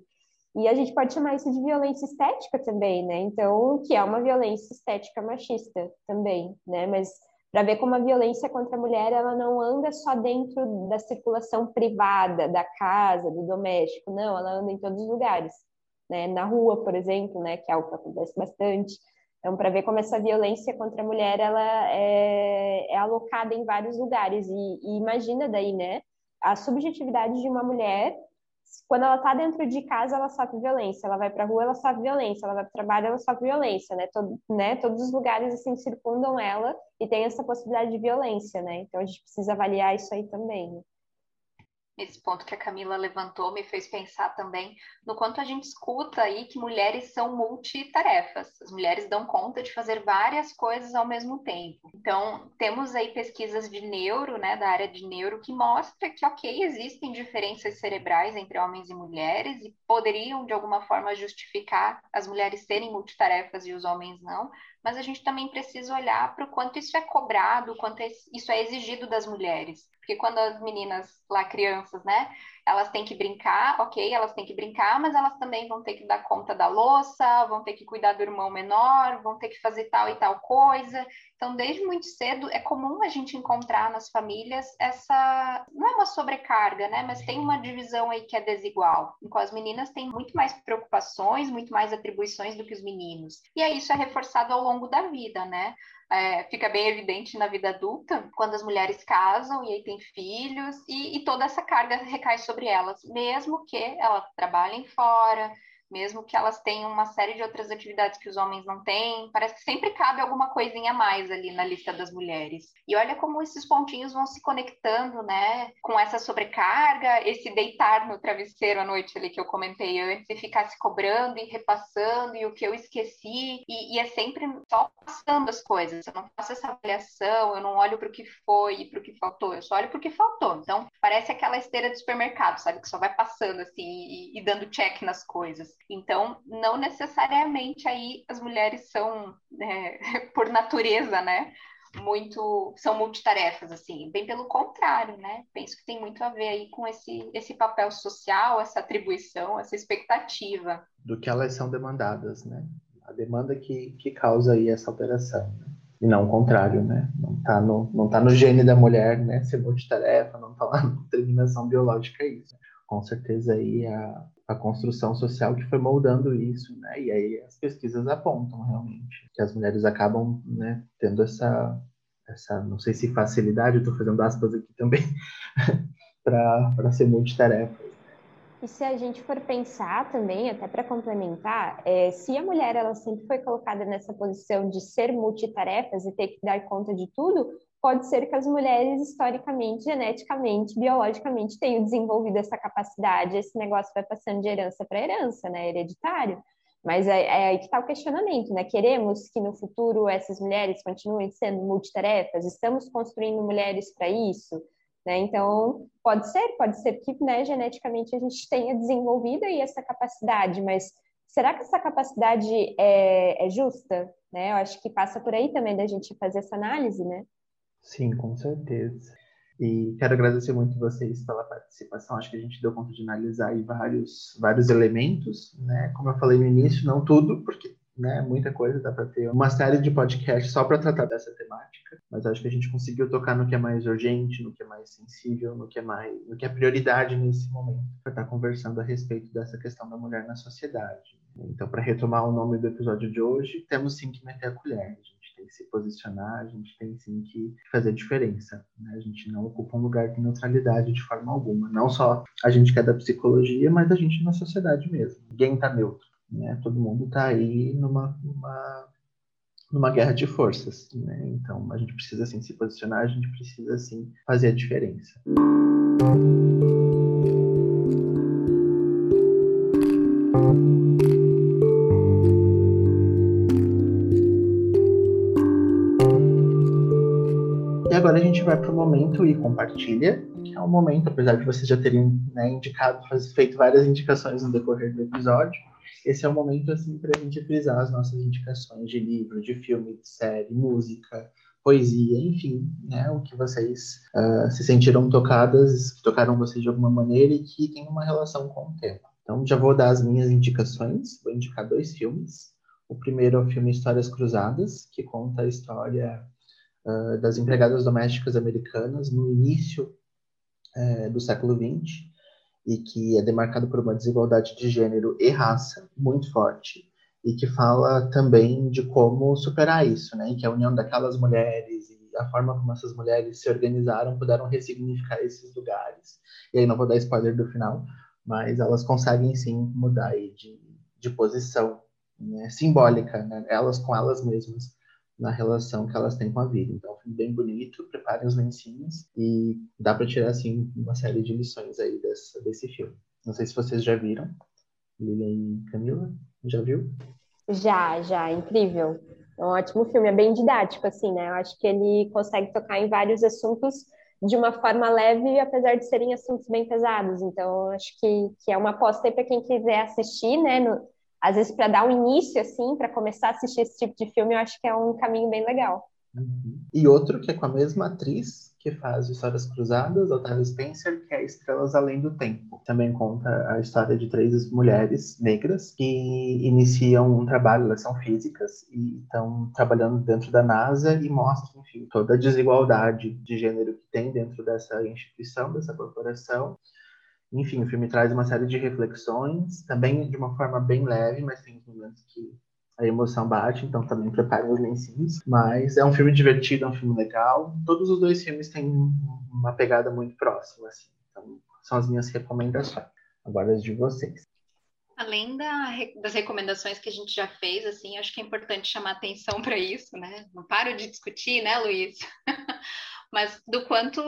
E a gente pode chamar isso de violência estética também, né? Então, que é uma violência estética machista também, né? Mas para ver como a violência contra a mulher ela não anda só dentro da circulação privada, da casa, do doméstico, não, ela anda em todos os lugares, né? Na rua, por exemplo, né, que é algo que acontece bastante, Então, para ver como essa violência contra a mulher ela é, é alocada em vários lugares. E, e, imagina daí, né? A subjetividade de uma mulher, quando ela está dentro de casa, ela sofre violência. Ela vai para a rua, ela sofre violência. Ela vai para o trabalho, ela sofre violência, né? Todo, né? Todos os lugares, assim, circundam ela e tem essa possibilidade de violência, né? Então, a gente precisa avaliar isso aí também. Né? Esse ponto que a Camila levantou me fez pensar também no quanto a gente escuta aí que mulheres são multitarefas. As mulheres dão conta de fazer várias coisas ao mesmo tempo. Então, temos aí pesquisas de neuro, né, da área de neuro, que mostra que, ok, existem diferenças cerebrais entre homens e mulheres e poderiam, de alguma forma, justificar as mulheres serem multitarefas e os homens não, mas a gente também precisa olhar para o quanto isso é cobrado, quanto isso é exigido das mulheres. Porque quando as meninas, lá crianças, né, elas têm que brincar, ok, elas têm que brincar, mas elas também vão ter que dar conta da louça, vão ter que cuidar do irmão menor, vão ter que fazer tal e tal coisa. Então, desde muito cedo, é comum a gente encontrar nas famílias essa. Não é uma sobrecarga, né? Mas tem uma divisão aí que é desigual. Em as meninas têm muito mais preocupações, muito mais atribuições do que os meninos. E aí isso é reforçado ao longo da vida, né? É, fica bem evidente na vida adulta, quando as mulheres casam e aí têm filhos, e, e toda essa carga recai sobre elas, mesmo que elas trabalhem fora, mesmo que elas tenham uma série de outras atividades que os homens não têm, parece que sempre cabe alguma coisinha a mais ali na lista das mulheres. E olha como esses pontinhos vão se conectando, né, com essa sobrecarga, esse deitar no travesseiro à noite ali que eu comentei antes, e ficar se cobrando e repassando, e o que eu esqueci, e, e é sempre só passando as coisas. Eu não faço essa avaliação, eu não olho para o que foi e para o que faltou, eu só olho para o que faltou. Então, parece aquela esteira de supermercado, sabe, que só vai passando assim e, e dando check nas coisas. Então, não necessariamente aí as mulheres são, é, *laughs* por natureza, né? Muito são multitarefas, assim, bem pelo contrário, né? Penso que tem muito a ver aí com esse, esse papel social, essa atribuição, essa expectativa. Do que elas são demandadas, né? A demanda que, que causa aí essa alteração. Né? E não o contrário, né? Não está no, não tá no gene da mulher, né? Ser multitarefa, não está lá na determinação biológica isso. Com certeza aí a, a construção social que foi moldando isso, né? E aí as pesquisas apontam realmente que as mulheres acabam, né, tendo essa, essa, não sei se facilidade, estou fazendo aspas aqui também, *laughs* para ser multitarefa. E se a gente for pensar também, até para complementar, é, se a mulher ela sempre foi colocada nessa posição de ser multitarefas e ter que dar conta de tudo, pode ser que as mulheres, historicamente, geneticamente, biologicamente, tenham desenvolvido essa capacidade. Esse negócio vai passando de herança para herança, né? Hereditário. Mas é, é aí que está o questionamento, né? Queremos que no futuro essas mulheres continuem sendo multitarefas? Estamos construindo mulheres para isso? Né? Então, pode ser, pode ser que né, geneticamente a gente tenha desenvolvido aí essa capacidade, mas será que essa capacidade é, é justa? Né? Eu acho que passa por aí também da gente fazer essa análise, né? Sim, com certeza. E quero agradecer muito vocês pela participação. Acho que a gente deu conta de analisar vários, vários elementos, né? Como eu falei no início, não tudo, porque né, muita coisa, dá para ter uma série de podcasts só para tratar dessa temática, mas acho que a gente conseguiu tocar no que é mais urgente, no que é mais sensível, no que é mais, no que é prioridade nesse momento, para estar tá conversando a respeito dessa questão da mulher na sociedade. Então, para retomar o nome do episódio de hoje, temos sim que meter a colher tem que se posicionar, a gente tem sim que fazer diferença. Né? A gente não ocupa um lugar de neutralidade de forma alguma. Não só a gente que é da psicologia, mas a gente na sociedade mesmo. Ninguém está neutro. Né? Todo mundo está aí numa, numa, numa guerra de forças. Né? Então a gente precisa sim se posicionar, a gente precisa sim fazer a diferença. Gente vai para o momento e compartilha, que é um momento, apesar de vocês já terem né, indicado, feito várias indicações no decorrer do episódio, esse é o momento assim para a gente frisar as nossas indicações de livro, de filme, de série, música, poesia, enfim, né, o que vocês uh, se sentiram tocadas, que tocaram vocês de alguma maneira e que tem uma relação com o tema. Então já vou dar as minhas indicações, vou indicar dois filmes. O primeiro é o filme Histórias Cruzadas, que conta a história uh, das empregadas domésticas americanas no início uh, do século XX e que é demarcado por uma desigualdade de gênero e raça muito forte. e que fala também de como superar isso, né? Que a união daquelas mulheres e a forma como essas mulheres se organizaram puderam ressignificar esses lugares. E aí não vou dar spoiler do final, mas elas conseguem sim mudar de, de posição né? simbólica, né? elas com elas mesmas na relação que elas têm com a vida. Então, é bem bonito, preparem os lencinhos e dá para tirar assim uma série de lições aí desse, desse filme. Não sei se vocês já viram. Lilian e Camila, já viu? Já, já, incrível. É um ótimo filme, é bem didático, assim, né? Eu acho que ele consegue tocar em vários assuntos de uma forma leve, apesar de serem assuntos bem pesados. Então, acho que, que é uma aposta aí para quem quiser assistir, né? No, às vezes, para dar um início, assim, para começar a assistir esse tipo de filme, eu acho que é um caminho bem legal. Uhum. E outro que é com a mesma atriz, que faz Histórias Cruzadas, Octavia Spencer, que é Estrelas Além do Tempo. Também conta a história de três mulheres negras que iniciam um trabalho, elas são físicas e estão trabalhando dentro da NASA e mostram, enfim, toda a desigualdade de gênero que tem dentro dessa instituição, dessa corporação. Enfim, o filme traz uma série de reflexões, também de uma forma bem leve, mas tem momentos que a emoção bate, então também prepare os lencinhos. Mas é um filme divertido, é um filme legal. Todos os dois filmes têm uma pegada muito próxima, assim. Então, são as minhas recomendações. Agora as de vocês. Além da, das recomendações que a gente já fez, assim, acho que é importante chamar atenção para isso, né? Não paro de discutir, né, Luiz? *laughs* mas do quanto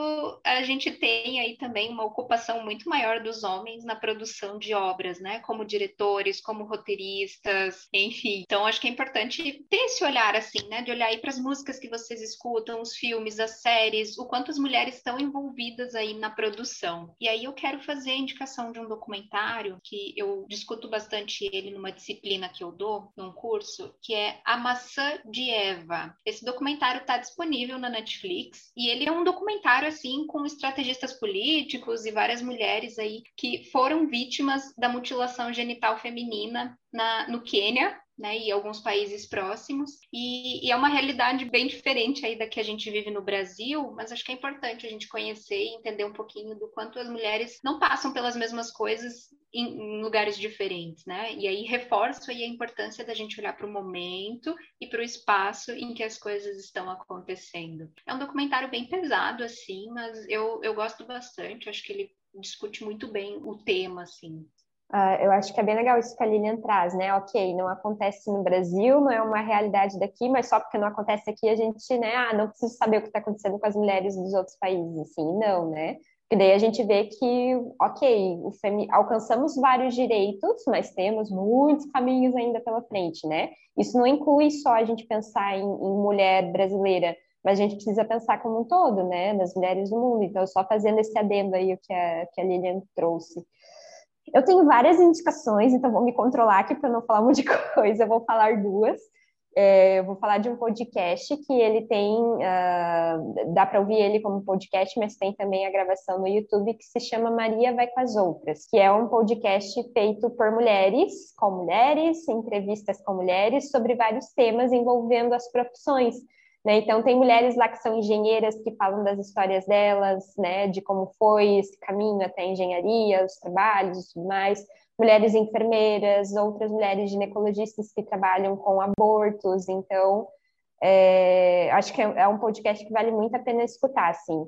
a gente tem aí também uma ocupação muito maior dos homens na produção de obras, né? Como diretores, como roteiristas, enfim. Então acho que é importante ter esse olhar assim, né? De olhar aí para as músicas que vocês escutam, os filmes, as séries, o quanto as mulheres estão envolvidas aí na produção. E aí eu quero fazer a indicação de um documentário que eu discuto bastante ele numa disciplina que eu dou, num curso, que é A Maçã de Eva. Esse documentário está disponível na Netflix e ele é um documentário assim com estrategistas políticos e várias mulheres aí que foram vítimas da mutilação genital feminina na, no Quênia, né, e alguns países próximos. E, e, é uma realidade bem diferente aí da que a gente vive no Brasil, mas acho que é importante a gente conhecer e entender um pouquinho do quanto as mulheres não passam pelas mesmas coisas em, em lugares diferentes, né? E aí reforço aí a importância da gente olhar para o momento e para o espaço em que as coisas estão acontecendo. É um documentário bem pesado, assim, mas eu, eu gosto bastante, acho que ele discute muito bem o tema, assim. Uh, eu acho que é bem legal isso que a Lilian traz, né? Ok, não acontece no Brasil, não é uma realidade daqui, mas só porque não acontece aqui a gente, né? Ah, não preciso saber o que está acontecendo com as mulheres dos outros países, assim, não, né? Porque daí a gente vê que, ok, alcançamos vários direitos, mas temos muitos caminhos ainda pela frente, né? Isso não inclui só a gente pensar em, em mulher brasileira, mas a gente precisa pensar como um todo, né? Nas mulheres do mundo. Então, só fazendo esse adendo aí o que a, que a Lilian trouxe. Eu tenho várias indicações, então vou me controlar aqui para não falar um monte de *laughs* coisa. Eu vou falar duas. É, eu vou falar de um podcast que ele tem, uh, dá para ouvir ele como podcast, mas tem também a gravação no YouTube que se chama Maria Vai com as Outras, que é um podcast feito por mulheres, com mulheres, entrevistas com mulheres sobre vários temas envolvendo as profissões. Né? Então, tem mulheres lá que são engenheiras que falam das histórias delas, né? de como foi esse caminho até a engenharia, os trabalhos e tudo mais. Mulheres enfermeiras, outras mulheres ginecologistas que trabalham com abortos. Então, é, acho que é, é um podcast que vale muito a pena escutar, assim.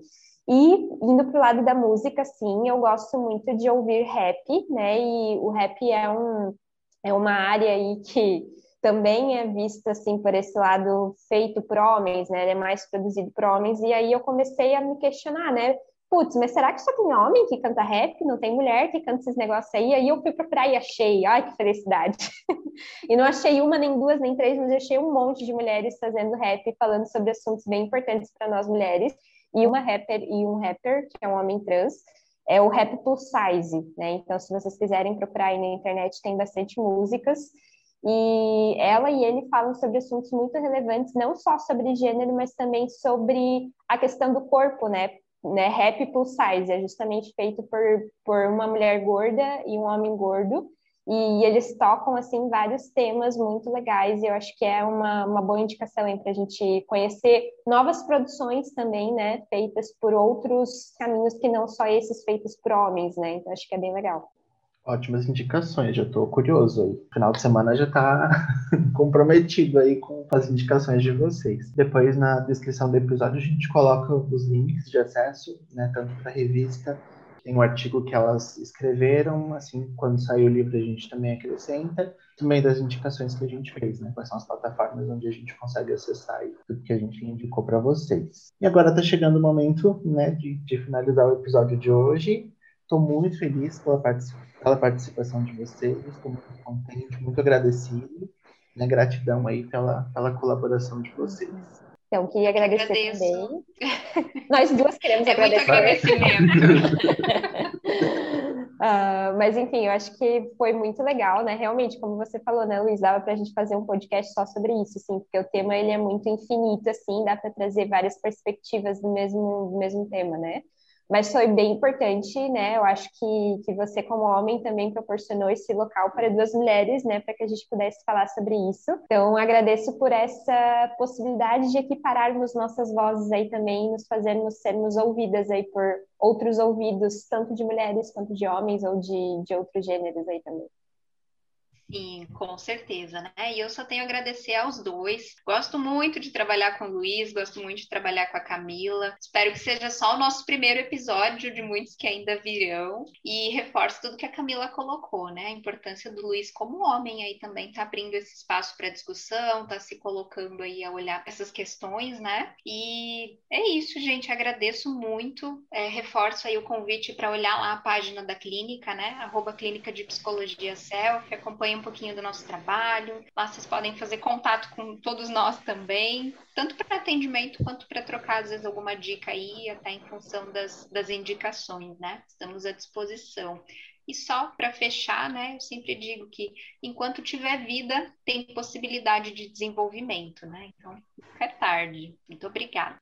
E indo para o lado da música, sim, eu gosto muito de ouvir rap, né? E o rap é, um, é uma área aí que também é vista assim por esse lado feito por homens, né? Ele é mais produzido por homens e aí eu comecei a me questionar, né? Putz, mas será que só tem homem que canta rap? Não tem mulher que canta esses negócios aí? Aí eu fui procurar e achei, ai que felicidade. *laughs* e não achei uma, nem duas, nem três, mas achei um monte de mulheres fazendo rap, falando sobre assuntos bem importantes para nós mulheres. E uma rapper e um rapper, que é um homem trans, é o Rap Plus Size, né? Então, se vocês quiserem procurar aí na internet, tem bastante músicas. E ela e ele falam sobre assuntos muito relevantes, não só sobre gênero, mas também sobre a questão do corpo, né? né? Rap plus size é justamente feito por, por uma mulher gorda e um homem gordo. E eles tocam, assim, vários temas muito legais. E eu acho que é uma, uma boa indicação para a gente conhecer novas produções também, né? Feitas por outros caminhos que não só esses feitos por homens, né? Então, acho que é bem legal. Ótimas indicações, já estou curioso aí. Final de semana já está *laughs* comprometido aí com as indicações de vocês. Depois, na descrição do episódio, a gente coloca os links de acesso, né, tanto para a revista, tem um artigo que elas escreveram, assim, quando sair o livro a gente também acrescenta, também das indicações que a gente fez, né, quais são as plataformas onde a gente consegue acessar tudo que a gente indicou para vocês. E agora está chegando o momento, né, de, de finalizar o episódio de hoje. Estou muito feliz pela, pela, participação de vocês, estou muito contente, muito agradecido. Né? Gratidão aí pela, pela colaboração de vocês. Então, queria agradecer Agradeço. também. Nós duas queremos é agradecer. agradecimento. uh, *laughs* mas, enfim, eu acho que foi muito legal, né? Realmente, como você falou, né, Luiz, dava para a gente fazer um podcast só sobre isso, assim, porque o tema ele é muito infinito, assim, dá para trazer várias perspectivas do mesmo, do mesmo tema, né? Mas foi bem importante, né? Eu acho que, que você, como homem, também proporcionou esse local para duas mulheres, né? Para que a gente pudesse falar sobre isso. Então, agradeço por essa possibilidade de equipararmos nossas vozes aí também, nos fazermos sermos ouvidas aí por outros ouvidos, tanto de mulheres quanto de homens ou de, de outros gêneros aí também. Sim, com certeza, né? E eu só tenho a agradecer aos dois. Gosto muito de trabalhar com o Luiz, gosto muito de trabalhar com a Camila. Espero que seja só o nosso primeiro episódio de muitos que ainda virão. E reforço tudo que a Camila colocou, né? A importância do Luiz como homem aí também tá abrindo esse espaço para discussão, tá se colocando aí a olhar essas questões, né? E é isso, gente. Agradeço muito. É, reforço aí o convite para olhar lá a página da clínica, né? Arroba Clínica de Psicologia Self. Acompanhe um pouquinho do nosso trabalho. Lá vocês podem fazer contato com todos nós também, tanto para atendimento quanto para trocar, às vezes, alguma dica aí, até em função das, das indicações, né? Estamos à disposição. E só para fechar, né, eu sempre digo que enquanto tiver vida, tem possibilidade de desenvolvimento, né? Então, nunca é tarde. Muito obrigada.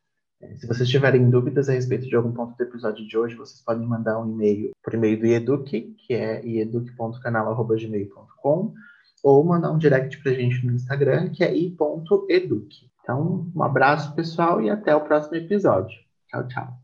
Se vocês tiverem dúvidas a respeito de algum ponto do episódio de hoje, vocês podem mandar um e-mail por e-mail do Ieduc, que é ieduc.canal.gmail.com, ou mandar um direct pra gente no Instagram, que é i.educ. Então, um abraço, pessoal, e até o próximo episódio. Tchau, tchau.